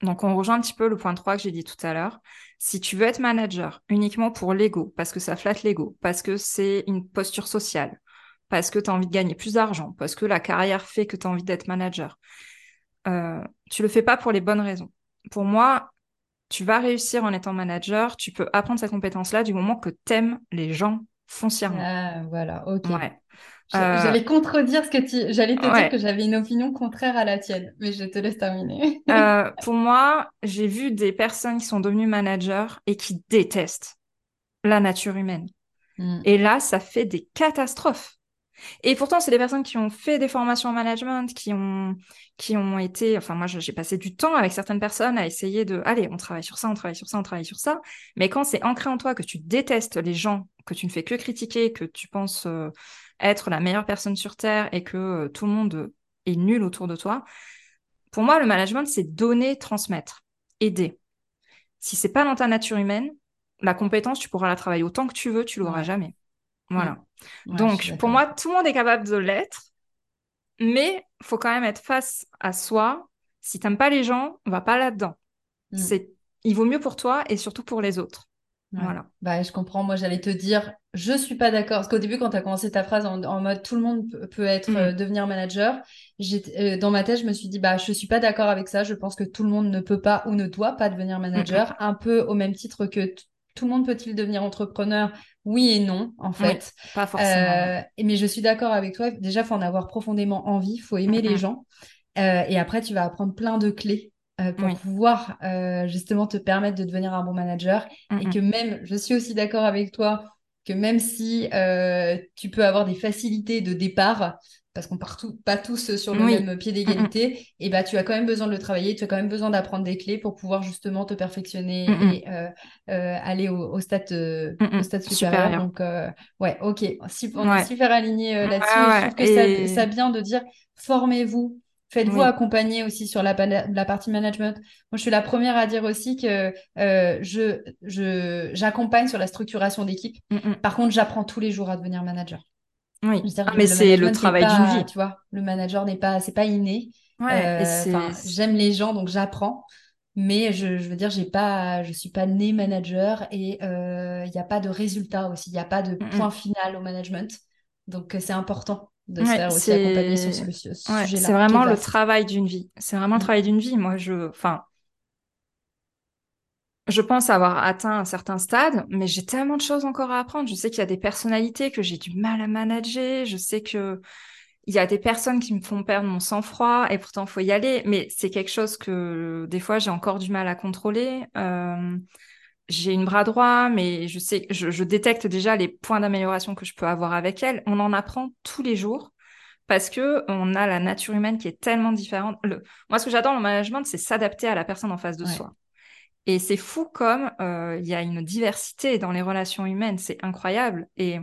Donc, on rejoint un petit peu le point 3 que j'ai dit tout à l'heure. Si tu veux être manager uniquement pour l'ego, parce que ça flatte l'ego, parce que c'est une posture sociale, parce que tu as envie de gagner plus d'argent, parce que la carrière fait que tu as envie d'être manager, euh, tu le fais pas pour les bonnes raisons. Pour moi, tu vas réussir en étant manager, tu peux apprendre cette compétence-là du moment que tu aimes les gens foncièrement. Ah, voilà, ok. Ouais. Euh, j'allais contredire ce que tu. J'allais te dire que j'avais une opinion contraire à la tienne, mais je te laisse terminer. Euh, pour moi, j'ai vu des personnes qui sont devenues managers et qui détestent la nature humaine. Hmm. Et là, ça fait des catastrophes. Et pourtant, c'est des personnes qui ont fait des formations en management, qui ont, qui ont été, enfin, moi, j'ai passé du temps avec certaines personnes à essayer de, allez, on travaille sur ça, on travaille sur ça, on travaille sur ça. Mais quand c'est ancré en toi, que tu détestes les gens, que tu ne fais que critiquer, que tu penses euh, être la meilleure personne sur Terre et que euh, tout le monde est nul autour de toi, pour moi, le management, c'est donner, transmettre, aider. Si c'est pas dans ta nature humaine, la compétence, tu pourras la travailler autant que tu veux, tu l'auras jamais. Voilà. Donc, pour moi, tout le monde est capable de l'être, mais faut quand même être face à soi. Si t'aimes pas les gens, on va pas là-dedans. Mm. C'est, il vaut mieux pour toi et surtout pour les autres. Voilà. Bah, je comprends. Moi, j'allais te dire, je suis pas d'accord. Parce qu'au début, quand tu as commencé ta phrase en, mode tout le monde peut, être Mm. euh, devenir manager, euh, dans ma tête, je me suis dit, bah, je suis pas d'accord avec ça. Je pense que tout le monde ne peut pas ou ne doit pas devenir manager. Un peu au même titre que tout le monde peut-il devenir entrepreneur? Oui et non, en fait. pas forcément. Euh, mais je suis d'accord avec toi. Déjà, il faut en avoir profondément envie. Il faut aimer les gens. Euh, et après, tu vas apprendre plein de clés euh, pour Oui. pouvoir euh, justement te permettre de devenir un bon manager. Et que même, je suis aussi d'accord avec toi, que même si euh, tu peux avoir des facilités de départ, parce qu'on part tout, pas tous sur le Oui. même pied d'égalité, et bah tu as quand même besoin de le travailler, tu as quand même besoin d'apprendre des clés pour pouvoir justement te perfectionner et euh, euh, aller au, au stade, euh, au stade supérieur. Supérieur. Donc ouais, ok, si, on Ouais. est super alignés euh, là-dessus. Ouais, je trouve que Et- ça, ça vient de dire formez-vous, Faites-vous Oui. accompagner aussi sur la, partie management. Moi, je suis la première à dire aussi que euh, je, je, j'accompagne sur la structuration d'équipe. Mm, mm. Par contre, j'apprends tous les jours à devenir manager. Oui. Ah, mais c'est le travail d'une vie. Tu vois, le manager n'est pas, c'est pas inné. Ouais. Euh, j'aime les gens, donc j'apprends. Mais je, je veux dire, j'ai pas, je suis pas née manager et il n'y a pas de résultat aussi. Il n'y a pas de Mm, mm. point final au management. Donc, euh, c'est important de se faire aussi c'est- accompagner sur ce, ce Ouais, sujet-là. c'est vraiment le travail d'une vie. C'est vraiment le Mm. travail d'une vie. Moi, je, enfin, je pense avoir atteint un certain stade, mais j'ai tellement de choses encore à apprendre. Je sais qu'il y a des personnalités que j'ai du mal à manager. Je sais que il y a des personnes qui me font perdre mon sang-froid et pourtant faut y aller. Mais c'est quelque chose que des fois j'ai encore du mal à contrôler. Euh, j'ai une bras droit, mais je sais, je, je détecte déjà les points d'amélioration que je peux avoir avec elle. On en apprend tous les jours parce que on a la nature humaine qui est tellement différente. Le... Moi, ce que j'adore dans le management, c'est s'adapter à la personne en face de Ouais. soi. Et c'est fou comme euh, il y a une diversité dans les relations humaines, c'est incroyable. Et,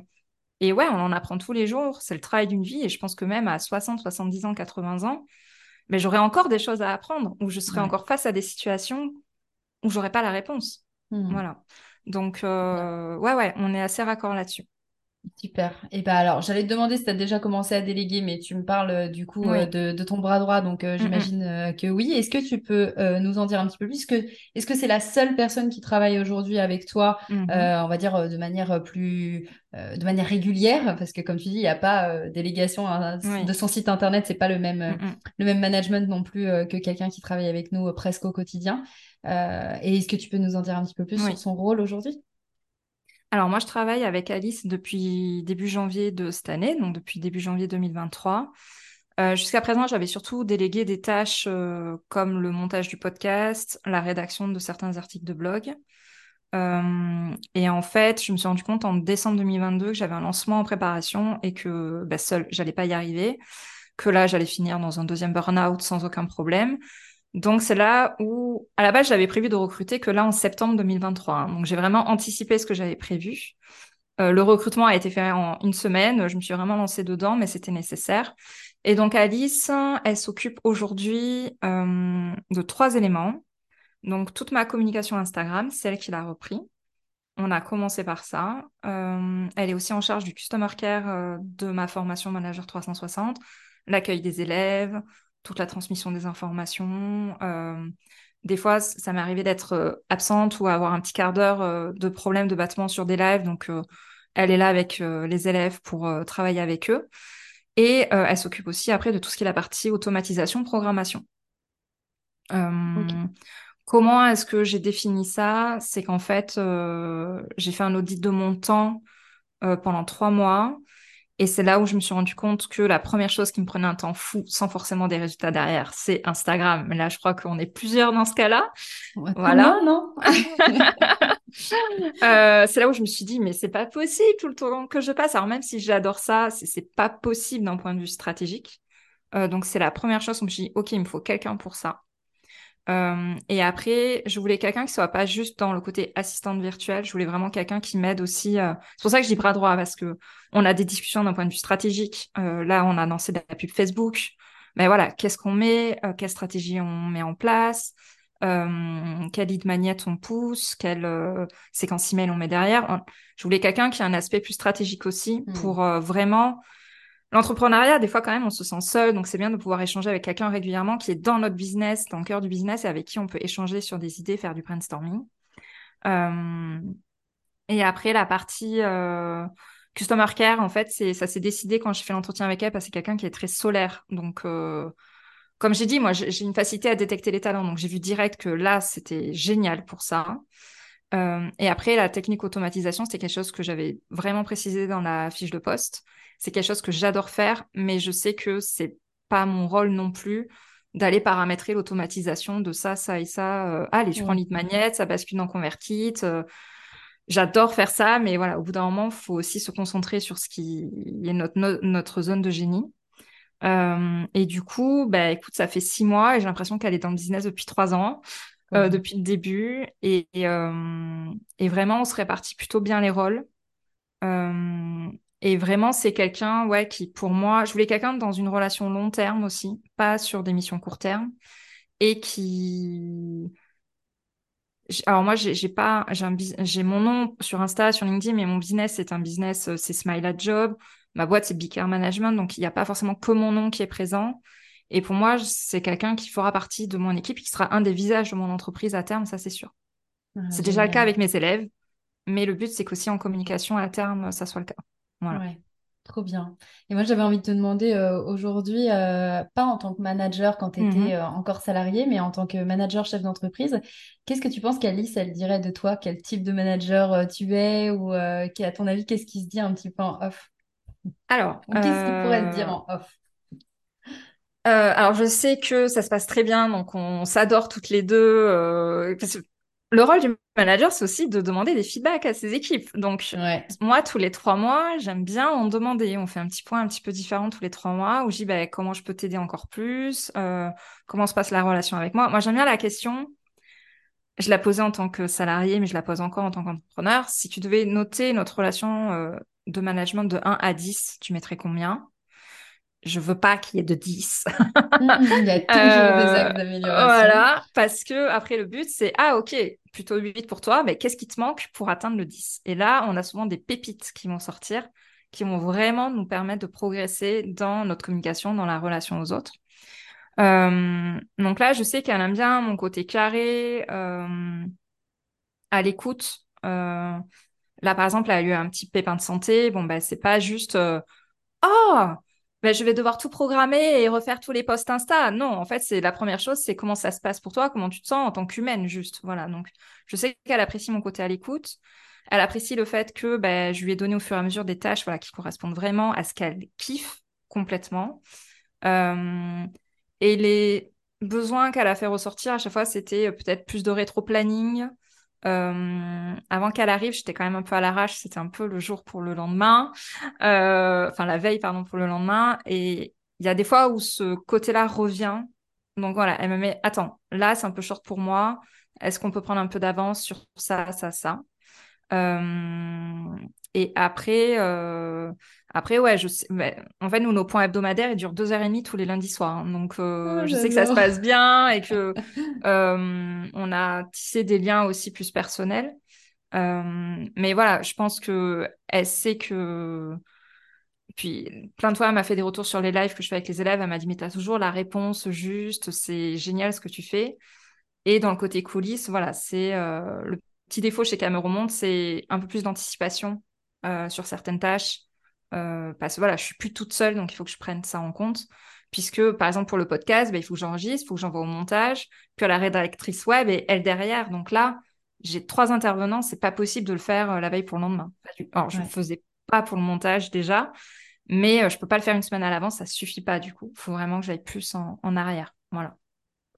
et ouais, on en apprend tous les jours, c'est le travail d'une vie. Et je pense que même à 60, 70 ans, 80 ans, mais j'aurai encore des choses à apprendre, où je serai Ouais. encore face à des situations où j'aurai pas la réponse. Hmm. Voilà. Donc, euh, ouais, ouais, on est assez raccord là-dessus. Super. Et bah alors, j'allais te demander si tu as déjà commencé à déléguer, mais tu me parles euh, du coup Oui. euh, de, de ton bras droit, donc euh, Mm, j'imagine euh, que oui. Est-ce que tu peux nous en dire un petit peu plus? Est-ce que c'est la seule personne qui travaille aujourd'hui avec toi, on va dire de manière plus, de manière régulière, parce que comme tu dis, il n'y a pas délégation hein, Oui. de son site internet, c'est pas le même, le même management non plus que quelqu'un qui travaille avec nous presque au quotidien. Euh, et est-ce que tu peux nous en dire un petit peu plus Oui. sur son rôle aujourd'hui? Alors moi, je travaille avec Alice depuis début janvier de cette année, donc depuis début janvier 2023. Euh, Jusqu'à présent, j'avais surtout délégué des tâches euh, comme le montage du podcast, la rédaction de certains articles de blog. Euh, et en fait, je me suis rendu compte en décembre 2022 que j'avais un lancement en préparation et que bah, seule, j'allais pas y arriver, que là, j'allais finir dans un deuxième burn-out sans aucun problème. Donc c'est là où, à la base, j'avais prévu de recruter que là en septembre 2023. hein. Donc j'ai vraiment anticipé ce que j'avais prévu. Euh, le recrutement a été fait en une semaine. Je me suis vraiment lancée dedans, mais c'était nécessaire. Et donc Alice, elle s'occupe aujourd'hui euh, de trois éléments. Donc toute ma communication Instagram, c'est elle qui l'a repris. On a commencé par ça. Euh, elle est aussi en charge du customer care de ma formation Manager 360, l'accueil des élèves, toute la transmission des informations. Euh, des fois, ça m'est arrivé d'être euh, absente ou avoir un petit quart d'heure euh, de problème de battement sur des lives. Donc, elle est là avec les élèves pour travailler avec eux. Et elle s'occupe aussi après de tout ce qui est la partie automatisation, programmation. Ok. Comment est-ce que j'ai défini ça? C'est qu'en fait, euh, j'ai fait un audit de mon temps euh, pendant trois mois. Et c'est là où je me suis rendu compte que la première chose qui me prenait un temps fou, sans forcément des résultats derrière, c'est Instagram. Mais là, je crois qu'on est plusieurs dans ce cas-là. Ouais, Voilà. non? Euh, c'est là où je me suis dit, mais c'est pas possible tout le temps que je passe. Alors même si j'adore ça, c'est c'est pas possible d'un point de vue stratégique. Euh, donc c'est la première chose où je me suis dit, ok, il me faut quelqu'un pour ça. Euh, et après, je voulais quelqu'un qui soit pas juste dans le côté assistante virtuelle. Je voulais vraiment quelqu'un qui m'aide aussi. euh, C'est pour ça que je dis bras droit parce que on a des discussions d'un point de vue stratégique. Euh, là, on a lancé de la pub Facebook. Mais voilà, qu'est-ce qu'on met, quelle stratégie on met en place, euh, quel lead magnet on pousse, quelle séquence email on met derrière. On- Je voulais quelqu'un qui a un aspect plus stratégique aussi Hmm. pour vraiment L'entrepreneuriat, des fois quand même, on se sent seul, donc c'est bien de pouvoir échanger avec quelqu'un régulièrement qui est dans notre business, dans le cœur du business, et avec qui on peut échanger sur des idées, faire du brainstorming. Euh, Et après, la partie euh, customer care, en fait, ça s'est décidé quand j'ai fait l'entretien avec elle parce que c'est quelqu'un qui est très solaire. Donc, euh, comme j'ai dit, moi, j'ai une facilité à détecter les talents. Donc, j'ai vu direct que là, c'était génial pour ça. Euh, et après, la technique automatisation, c'était quelque chose que j'avais vraiment précisé dans la fiche de poste. C'est quelque chose que j'adore faire, mais je sais que c'est pas mon rôle non plus d'aller paramétrer l'automatisation de ça, ça et ça. Euh, allez, je prends lead magnet, ça bascule dans Convertit. Euh, j'adore faire ça, mais voilà, au bout d'un moment, il faut aussi se concentrer sur ce qui est notre, notre zone de génie. Euh, et du coup, bah, écoute, ça fait six mois et j'ai l'impression qu'elle est dans le business depuis trois ans, depuis le début. Et, et, vraiment, on se répartit plutôt bien les rôles. Et vraiment, c'est quelqu'un, ouais, qui, pour moi, je voulais quelqu'un dans une relation long terme aussi, pas sur des missions court terme, et qui. Alors moi, j'ai pas, j'ai mon nom sur Insta, sur LinkedIn, mais mon business c'est un business, euh, c'est Smile at Job. Ma boîte c'est Big Management, donc il n'y a pas forcément que mon nom qui est présent. Et pour moi, c'est quelqu'un qui fera partie de mon équipe, qui sera un des visages de mon entreprise à terme, ça c'est sûr. Ah, c'est déjà le cas avec mes élèves, mais le but c'est qu'aussi en communication à terme, ça soit le cas. Ouais, trop bien. Et moi, j'avais envie de te demander euh, aujourd'hui, euh, pas en tant que manager quand tu étais mhm. euh, encore salarié, mais en tant que manager chef d'entreprise, qu'est-ce que tu penses qu'Alice, elle dirait de toi? Quel type de manager tu es? Ou à ton avis, qu'est-ce qui se dit un petit peu en off? Alors, qu'est-ce qui pourrait se dire en off? Alors, je sais que ça se passe très bien, donc on s'adore toutes les deux le rôle du manager, c'est aussi de demander des feedbacks à ses équipes. Donc, moi, tous les trois mois, j'aime bien en demander. On fait un petit point un petit peu différent tous les trois mois où je dis bah, comment je peux t'aider encore plus, euh, comment se passe la relation avec moi. Moi, j'aime bien la question. Je la posais en tant que salarié, mais je la pose encore en tant qu'entrepreneur. Si tu devais noter notre relation euh, de management de 1 à 10, tu mettrais combien? Je veux pas qu'il y ait de 10. Mm, mm, il y a toujours des axes d'amélioration. Voilà, parce que après le but c'est ah OK, plutôt 8 pour toi, mais qu'est-ce qui te manque pour atteindre le 10 Et là, on a souvent des pépites qui vont sortir qui vont vraiment nous permettre de progresser dans notre communication, dans la relation aux autres. Euh, donc là, je sais qu'elle aime bien mon côté carré, euh, à l'écoute. Euh, là, par exemple, elle a eu un petit pépin de santé. Bon, ben, c'est pas juste oh ben, je vais devoir tout programmer et refaire tous les posts Insta. Non, en fait, c'est la première chose, c'est comment ça se passe pour toi, comment tu te sens en tant qu'humaine, juste. Voilà. Donc, je sais qu'elle apprécie mon côté à l'écoute. Elle apprécie le fait que ben, je lui ai donné au fur et à mesure des tâches voilà, qui correspondent vraiment à ce qu'elle kiffe complètement. Euh, et les besoins qu'elle a fait ressortir à chaque fois, c'était euh, peut-être plus de rétro-planning, euh, avant qu'elle arrive, j'étais quand même un peu à l'arrache. C'était un peu le jour pour le lendemain. Euh, enfin, la veille, pardon, pour le lendemain. Et il y a des fois où ce côté-là revient. Donc voilà, elle me met, attends, là, c'est un peu short pour moi. Est-ce qu'on peut prendre un peu d'avance sur ça, ça, ça? Et après, euh, après, ouais, je sais, en fait, nous, nos points hebdomadaires, ils durent deux heures et demie tous les lundis soirs. Hein. donc, euh, oh, je sais que ça se passe bien et que euh, on a tissé des liens aussi plus personnels. Euh, mais voilà, je pense que elle sait que. Puis, plein de fois, elle m'a fait des retours sur les lives que je fais avec les élèves. Elle m'a dit, mais tu as toujours la réponse juste, c'est génial ce que tu fais. Et dans le côté coulisses, voilà, c'est le petit défaut chez Cameron Remonte, c'est un peu plus d'anticipation sur certaines tâches. Euh, parce que voilà, je suis plus toute seule, donc il faut que je prenne ça en compte. Puisque, par exemple, pour le podcast, bah, il faut que j'enregistre, il faut que j'envoie au montage, puis à la rédactrice web et elle derrière. Donc là, j'ai trois intervenants, c'est pas possible de le faire euh, la veille pour le lendemain. Alors, je ne le faisais pas pour le montage déjà, mais euh, je peux pas le faire une semaine à l'avance, ça suffit pas du coup. Il faut vraiment que j'aille plus en, arrière. Voilà.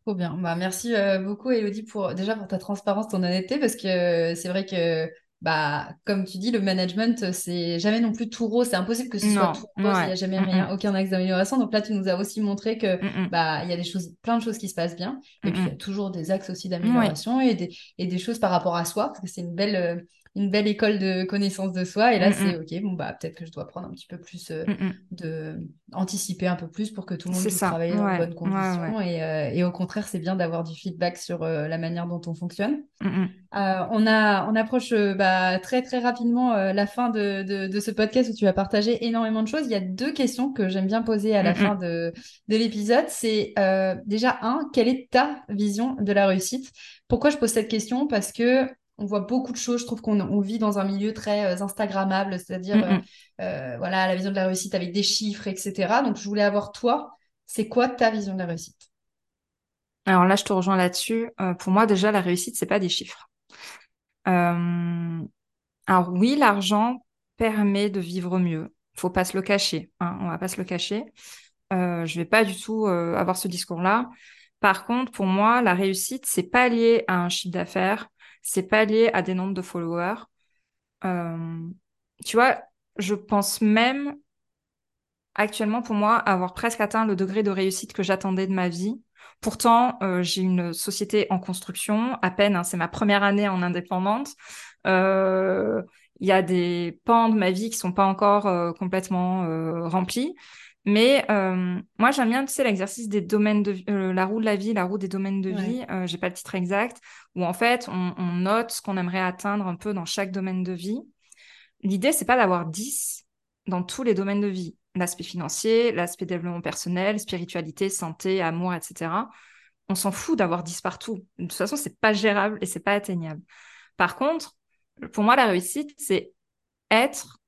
Trop bien. Bah, merci beaucoup, Elodie, pour déjà pour ta transparence, ton honnêteté, parce que c'est vrai que bah, comme tu dis, le management, c'est jamais non plus tout rose. C'est impossible que ce soit tout rose. Il n'y a jamais rien, aucun axe d'amélioration. Donc là, tu nous as aussi montré que bah, il y a des choses, plein de choses qui se passent bien. Et puis, il y a toujours des axes aussi d'amélioration et, des, et des choses par rapport à soi, parce que c'est une belle, euh, une belle école de connaissance de soi. Et là, c'est OK, bon, bah, peut-être que je dois prendre un petit peu plus euh, de. anticiper un peu plus pour que tout le monde puisse travailler dans de bonnes conditions. Et, euh, et, au contraire, c'est bien d'avoir du feedback sur euh, la manière dont on fonctionne. on, a, on approche bah, très, très rapidement la fin de, de, de, ce podcast où tu vas partager énormément de choses. Il y a deux questions que j'aime bien poser à la fin de, de l'épisode. C'est déjà, un, quelle est ta vision de la réussite? Pourquoi je pose cette question? Parce que on voit beaucoup de choses. Je trouve qu'on on vit dans un milieu très euh, Instagrammable, c'est-à-dire Mm, mm. euh, voilà la vision de la réussite avec des chiffres, etc. Donc je voulais avoir toi, c'est quoi ta vision de la réussite? Alors là, je te rejoins là-dessus. Euh, pour moi, déjà, la réussite, c'est pas des chiffres. Euh, Alors oui, l'argent permet de vivre mieux. Faut pas se le cacher. Hein, on va pas se le cacher. Euh, je vais pas du tout euh, avoir ce discours-là. Par contre, pour moi, la réussite, c'est pas lié à un chiffre d'affaires, c'est pas lié à des nombres de followers. Euh, tu vois, je pense même actuellement pour moi avoir presque atteint le degré de réussite que j'attendais de ma vie. Pourtant, euh, j'ai une société en construction, à peine, hein, c'est ma première année en indépendante. Euh, Il y a des pans de ma vie qui sont pas encore euh, complètement remplis. Mais euh, moi, j'aime bien, tu sais, l'exercice des domaines de euh, la roue de la vie, la roue des domaines de Ouais. vie. Euh, j'ai pas le titre exact, où en fait, on, on note ce qu'on aimerait atteindre un peu dans chaque domaine de vie. L'idée, c'est pas d'avoir 10 dans tous les domaines de vie. L'aspect financier, l'aspect développement personnel, spiritualité, santé, amour, etc. On s'en fout d'avoir 10 partout. De toute façon, c'est pas gérable et c'est pas atteignable. Par contre, pour moi, la réussite, c'est être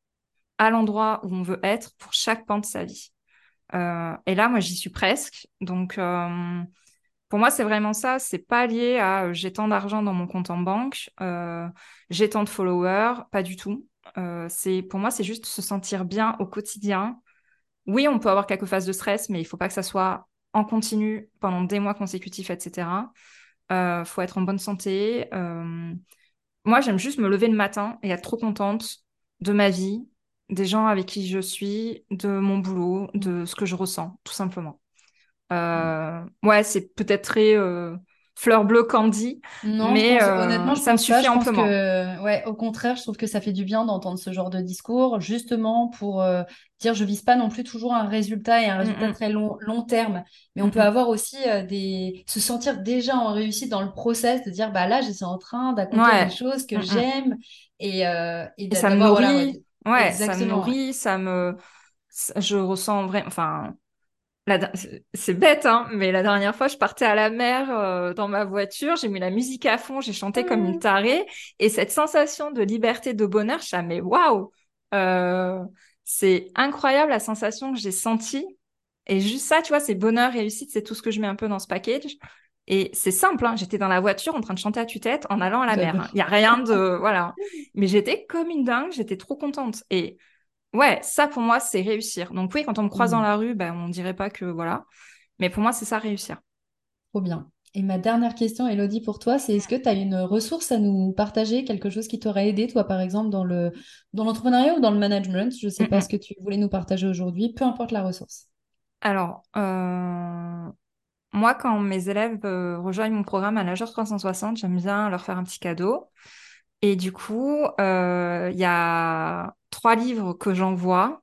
à l'endroit où on veut être pour chaque pan de sa vie. Euh, et là, moi, j'y suis presque. Donc, euh, pour moi, c'est vraiment ça. C'est pas lié à euh, j'ai tant d'argent dans mon compte en banque, j'ai tant de followers, pas du tout. Pour moi, c'est juste se sentir bien au quotidien. Oui, on peut avoir quelques phases de stress, mais il faut pas que ça soit en continu pendant des mois consécutifs, etc. Euh, faut être en bonne santé. Moi, j'aime juste me lever le matin et être trop contente de ma vie, des gens avec qui je suis, de mon boulot, de ce que je ressens, tout simplement. Euh, ouais, c'est peut-être très euh, fleur bleue candy, Non, mais pense, honnêtement, euh, je ça me suffit amplement. que, ouais, au contraire, je trouve que ça fait du bien d'entendre ce genre de discours, justement pour dire, je vise pas non plus toujours un résultat et un Mm, résultat mm, très long, long terme, mais mm, on peut mm. avoir aussi des, se sentir déjà en réussite dans le process, de dire, bah là, je suis en train d'accomplir des Ouais. choses Mm, que mm. j'aime et, et Et ça me voilà, ouais, Ouais, ça me nourrit, ça me... Je ressens vraiment... Enfin, La C'est bête, hein, mais la dernière fois, je partais à la mer euh, dans ma voiture, j'ai mis la musique à fond, j'ai chanté comme une Mmh. tarée, et cette sensation de liberté, de bonheur, je suis mais waouh, Euh, c'est incroyable la sensation que j'ai sentie. Et juste ça, tu vois, c'est bonheur, réussite, c'est tout ce que je mets un peu dans ce package. Et c'est simple, hein, j'étais dans la voiture en train de chanter à tue-tête en allant à la mer. Il J'adore. y a rien de, voilà. Mais j'étais comme une dingue, j'étais trop contente. Et Ouais, ça pour moi, c'est réussir. Donc oui, quand on me croise dans Mmh. la rue, ben, on dirait pas que voilà. Mais pour moi, c'est ça réussir. Trop bien. Et ma dernière question, Elodie, pour toi, c'est est-ce que tu as une ressource à nous partager, quelque chose qui t'aurait aidé, toi, par exemple, dans le, dans l'entrepreneuriat ou dans le management? Je ne sais Mm, pas mm. ce que tu voulais nous partager aujourd'hui, peu importe la ressource. Alors, euh, moi, quand mes élèves euh, rejoignent mon programme à l'Ageur 360, j'aime bien leur faire un petit cadeau. Et du coup, euh, il y a trois livres que j'envoie.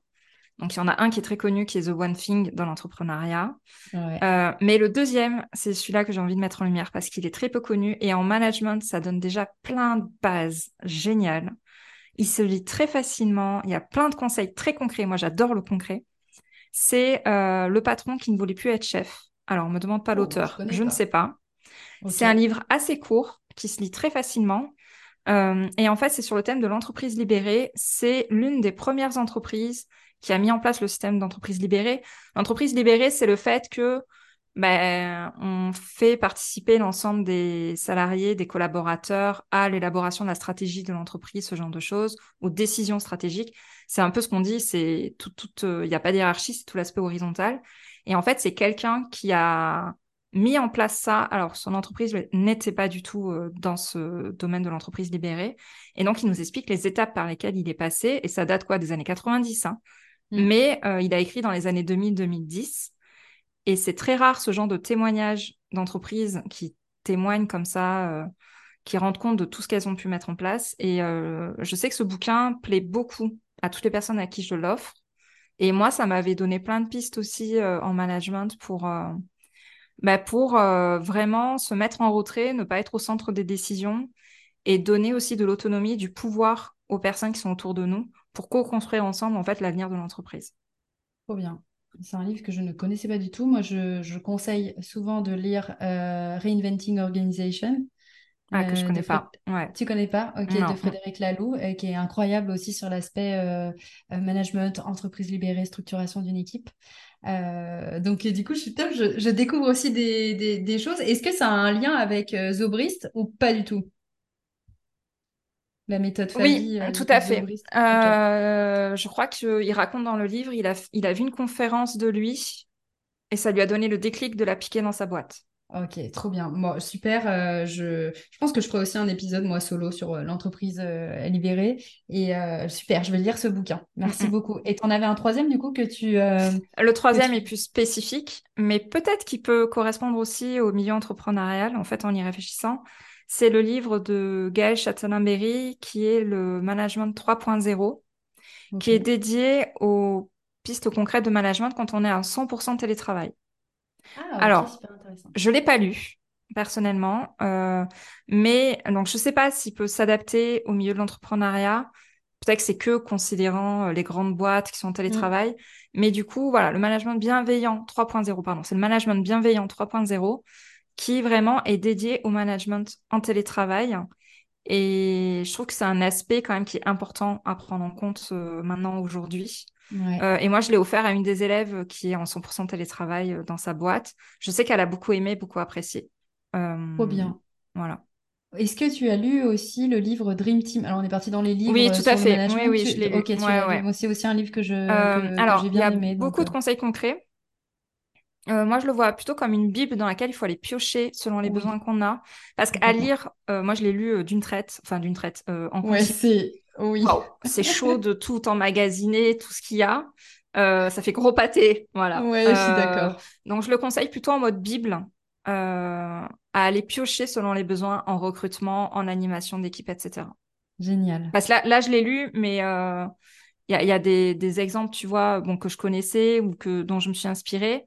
Donc, il y en a un qui est très connu, qui est The One Thing dans l'entrepreneuriat. Ouais, Euh, mais le deuxième, c'est celui-là que j'ai envie de mettre en lumière parce qu'il est très peu connu. Et en management, ça donne déjà plein de bases géniales. Il se lit très facilement. Il y a plein de conseils très concrets. Moi, j'adore le concret. C'est euh, Le patron qui ne voulait plus être chef. Alors, on me demande pas Oh, l'auteur. Je ne sais pas. C'est un livre assez court qui se lit très facilement. Euh, et en fait, c'est sur le thème de l'entreprise libérée. C'est l'une des premières entreprises qui a mis en place le système d'entreprise libérée. L'entreprise libérée, c'est le fait que ben, on fait participer l'ensemble des salariés, des collaborateurs à l'élaboration de la stratégie de l'entreprise, ce genre de choses, aux décisions stratégiques. C'est un peu ce qu'on dit, c'est tout, tout, il n'y a pas de hiérarchie, c'est tout l'aspect horizontal. Et en fait, c'est quelqu'un qui a mis en place ça. Alors, son entreprise n'était pas du tout euh, dans ce domaine de l'entreprise libérée. Et donc, il nous explique les étapes par lesquelles il est passé. Et ça date quoi Des années 90. Hein. Mm. Mais euh, il a écrit dans les années 2000-2010. Et c'est très rare ce genre de témoignages d'entreprises qui témoignent comme ça, euh, qui rendent compte de tout ce qu'elles ont pu mettre en place. Et euh, je sais que ce bouquin plaît beaucoup à toutes les personnes à qui je l'offre. Et moi, ça m'avait donné plein de pistes aussi euh, en management pour, euh, bah, pour euh, vraiment se mettre en retrait, ne pas être au centre des décisions et donner aussi de l'autonomie, du pouvoir aux personnes qui sont autour de nous pour co-construire ensemble en fait l'avenir de l'entreprise. Trop bien. C'est un livre que je ne connaissais pas du tout. Moi, je, conseille souvent de lire Reinventing Organization. Ah, que je connais pas. Ouais. Tu connais pas? Ok, de Frédéric Laloux, qui est incroyable aussi sur l'aspect management, entreprise libérée, structuration d'une équipe. donc, du coup, je suis top, je, découvre aussi des, des choses. Est-ce que ça a un lien avec Zobrist ou pas du tout? La méthode Oui, tout à fait. Je crois qu'il raconte dans le livre, il a, il a vu une conférence de lui et ça lui a donné le déclic de l'appliquer dans sa boîte. Ok, trop bien. Moi, super. Euh, je, je, pense que je ferai aussi un épisode, moi, solo, sur euh, l'entreprise euh, libérée. Et super, je vais lire ce bouquin. Merci beaucoup. Et tu en avais un troisième, du coup, que tu... Le troisième est plus spécifique, mais peut-être qu'il peut correspondre aussi au milieu entrepreneurial, en fait, en y réfléchissant. C'est le livre de Gaël Châtelain-Berry, qui est le Management 3.0, qui est dédié aux pistes concrètes de management quand on est à 100% télétravail. Ah, Alors, je l'ai pas lu personnellement, euh, mais donc je sais pas s'il peut s'adapter au milieu de l'entrepreneuriat. Peut-être que c'est que considérant euh, les grandes boîtes qui sont en télétravail, mm. mais du coup, voilà, le management bienveillant 3.0, pardon, c'est le management bienveillant 3.0 qui vraiment est dédié au management en télétravail. Et je trouve que c'est un aspect quand même qui est important à prendre en compte euh, maintenant aujourd'hui. Euh, et moi, je l'ai offert à une des élèves qui est en 100% télétravail euh, dans sa boîte. Je sais qu'elle a beaucoup aimé, beaucoup apprécié. Trop bien. Voilà. Est-ce que tu as lu aussi le livre Dream Team? Alors, on est parti dans les livres. Oui, tout à fait. Oui, oui, je l'ai lu. Tu. C'est aussi un livre que je. alors, il y a beaucoup de conseils concrets. Moi, je le vois plutôt comme une bible dans laquelle il faut aller piocher selon les besoins qu'on a. Parce qu'à lire, moi, je l'ai lu d'une traite, enfin d'une traite en Ouais, c'est oui. c'est chaud de tout emmagasiner, tout ce qu'il y a. Euh, ça fait gros pâté, voilà. Ouais, je suis euh, d'accord. Donc je le conseille plutôt en mode bible, euh, à aller piocher selon les besoins en recrutement, en animation d'équipe, etc. Génial. Parce que là, là je l'ai lu, mais il y a, y a des, des, exemples, tu vois, bon, que je connaissais ou que dont je me suis inspirée.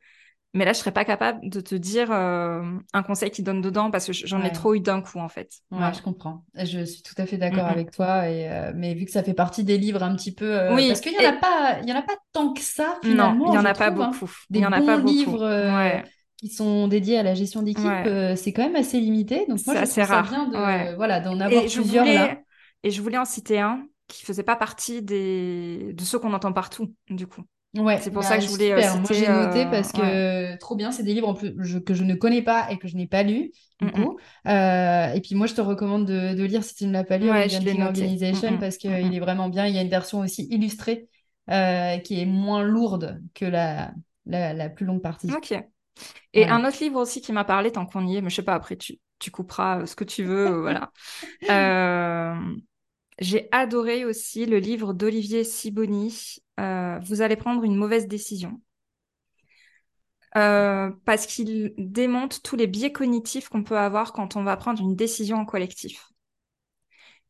Mais là, je serais pas capable de te dire euh, un conseil qui donne dedans parce que j'en ai trop eu d'un coup, en fait. Ouais, je comprends. Je suis tout à fait d'accord avec toi. Et, euh, mais vu que ça fait partie des livres un petit peu. Euh, oui. Parce qu'il n'y en, a pas... Il y en a pas tant que ça, finalement. Non, il n'y en a pas hein. beaucoup. Des pas livres. Qui sont dédiés à la gestion d'équipe, c'est quand même assez limité. Donc, moi, je trouve ça bien de, voilà, d'en avoir plusieurs là. Et je voulais en citer un qui faisait pas partie des... de ceux qu'on entend partout, du coup. Ouais, c'est pour ça que je voulais. Super. Moi, j'ai noté euh, parce que trop bien, c'est des livres en plus, que je ne connais pas et que je n'ai pas lus. Du coup. Euh, et puis moi, je te recommande de, lire si tu ne l'as pas lu, ouais, Organization, parce qu'il est vraiment bien. Il y a une version aussi illustrée euh, qui est moins lourde que la, la, plus longue partie. Ok. Et un autre livre aussi qui m'a parlé, tant qu'on y est, mais je sais pas, après tu, tu couperas ce que tu veux, voilà. J'ai adoré aussi le livre d'Olivier Siboni, euh, Vous allez prendre une mauvaise décision. Euh, parce qu'il démonte tous les biais cognitifs qu'on peut avoir quand on va prendre une décision en collectif.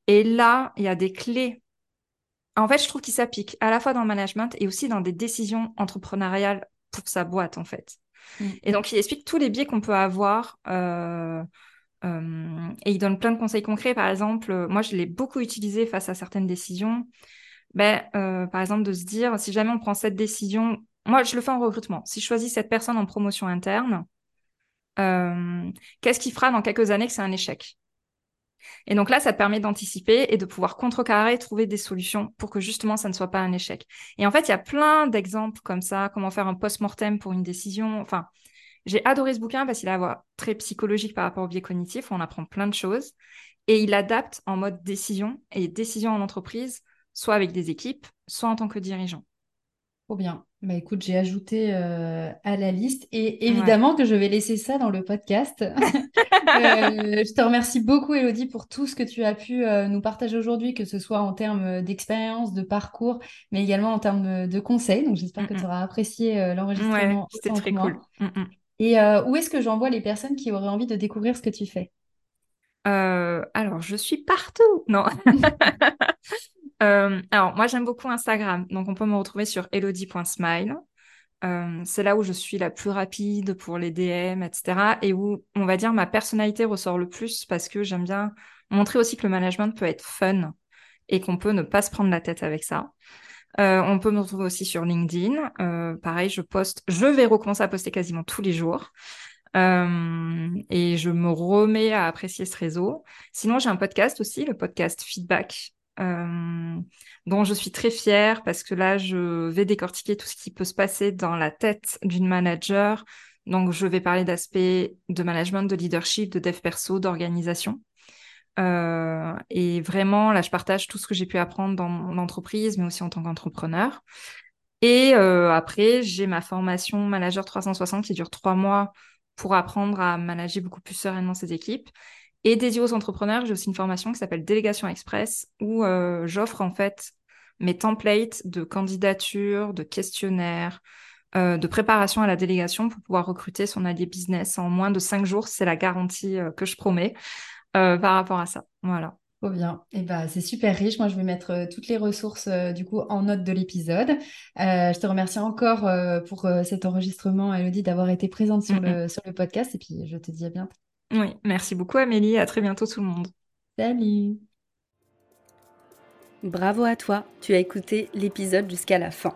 Et là, il y a des clés. En fait, je trouve qu'il s'applique à la fois dans le management et aussi dans des décisions entrepreneuriales pour sa boîte, en fait. Mm. Et donc, il explique tous les biais qu'on peut avoir euh, euh, et il donne plein de conseils concrets. Par exemple, euh, moi, je l'ai beaucoup utilisé face à certaines décisions. Ben, euh, par exemple, de se dire, si jamais on prend cette décision, moi, je le fais en recrutement. Si je choisis cette personne en promotion interne, qu'est-ce qui fera dans quelques années que c'est un échec? Et donc là, ça te permet d'anticiper et de pouvoir contrecarrer, trouver des solutions pour que justement ça ne soit pas un échec. Et en fait, il y a plein d'exemples comme ça, comment faire un post-mortem pour une décision. Enfin, j'ai adoré ce bouquin parce qu'il a très psychologique par rapport au biais cognitif, on apprend plein de choses. Et il adapte en mode décision et décision en entreprise, soit avec des équipes, soit en tant que dirigeant. Trop bien. Bah écoute, j'ai ajouté euh, à la liste et évidemment que je vais laisser ça dans le podcast. Euh, je te remercie beaucoup, Elodie, pour tout ce que tu as pu euh, nous partager aujourd'hui, que ce soit en termes d'expérience, de parcours, mais également en termes de, conseils. Donc j'espère que tu auras apprécié l'enregistrement. C'était très cool. Et euh, où est-ce que j'envoie les personnes qui auraient envie de découvrir ce que tu fais? Euh, Alors, je suis partout. Non. Euh, alors, moi, j'aime beaucoup Instagram. Donc, on peut me retrouver sur elodie.smile. c'est là où je suis la plus rapide pour les DM, etc. Et où, on va dire, ma personnalité ressort le plus parce que j'aime bien montrer aussi que le management peut être fun et qu'on peut ne pas se prendre la tête avec ça. Euh, on peut me retrouver aussi sur LinkedIn. Euh, pareil, je poste, je vais recommencer à poster quasiment tous les jours. et je me remets à apprécier ce réseau. Sinon, j'ai un podcast aussi, le podcast Feedback, dont je suis très fière parce que là, je vais décortiquer tout ce qui peut se passer dans la tête d'une manager. Donc, je vais parler d'aspects de management, de leadership, de dev perso, d'organisation. Euh, et vraiment, là, je partage tout ce que j'ai pu apprendre dans mon entreprise, mais aussi en tant qu'entrepreneur. Et euh, après, j'ai ma formation Manager 360 qui dure trois mois pour apprendre à manager beaucoup plus sereinement ses équipes. Et dédié aux entrepreneurs, j'ai aussi une formation qui s'appelle Délégation Express où euh, j'offre en fait mes templates de candidature, de questionnaires, de préparation à la délégation pour pouvoir recruter son allié business en moins de cinq jours. C'est la garantie que je promets. Euh, par rapport à ça. Voilà. Trop bien. Et eh ben, c'est super riche. Moi, je vais mettre euh, toutes les ressources euh, du coup en note de l'épisode. je te remercie encore pour cet enregistrement, Elodie, d'avoir été présente sur, le, sur le podcast. Et puis, je te dis à bientôt. Oui, merci beaucoup, Amélie. À très bientôt, tout le monde. Salut. Bravo à toi. Tu as écouté l'épisode jusqu'à la fin.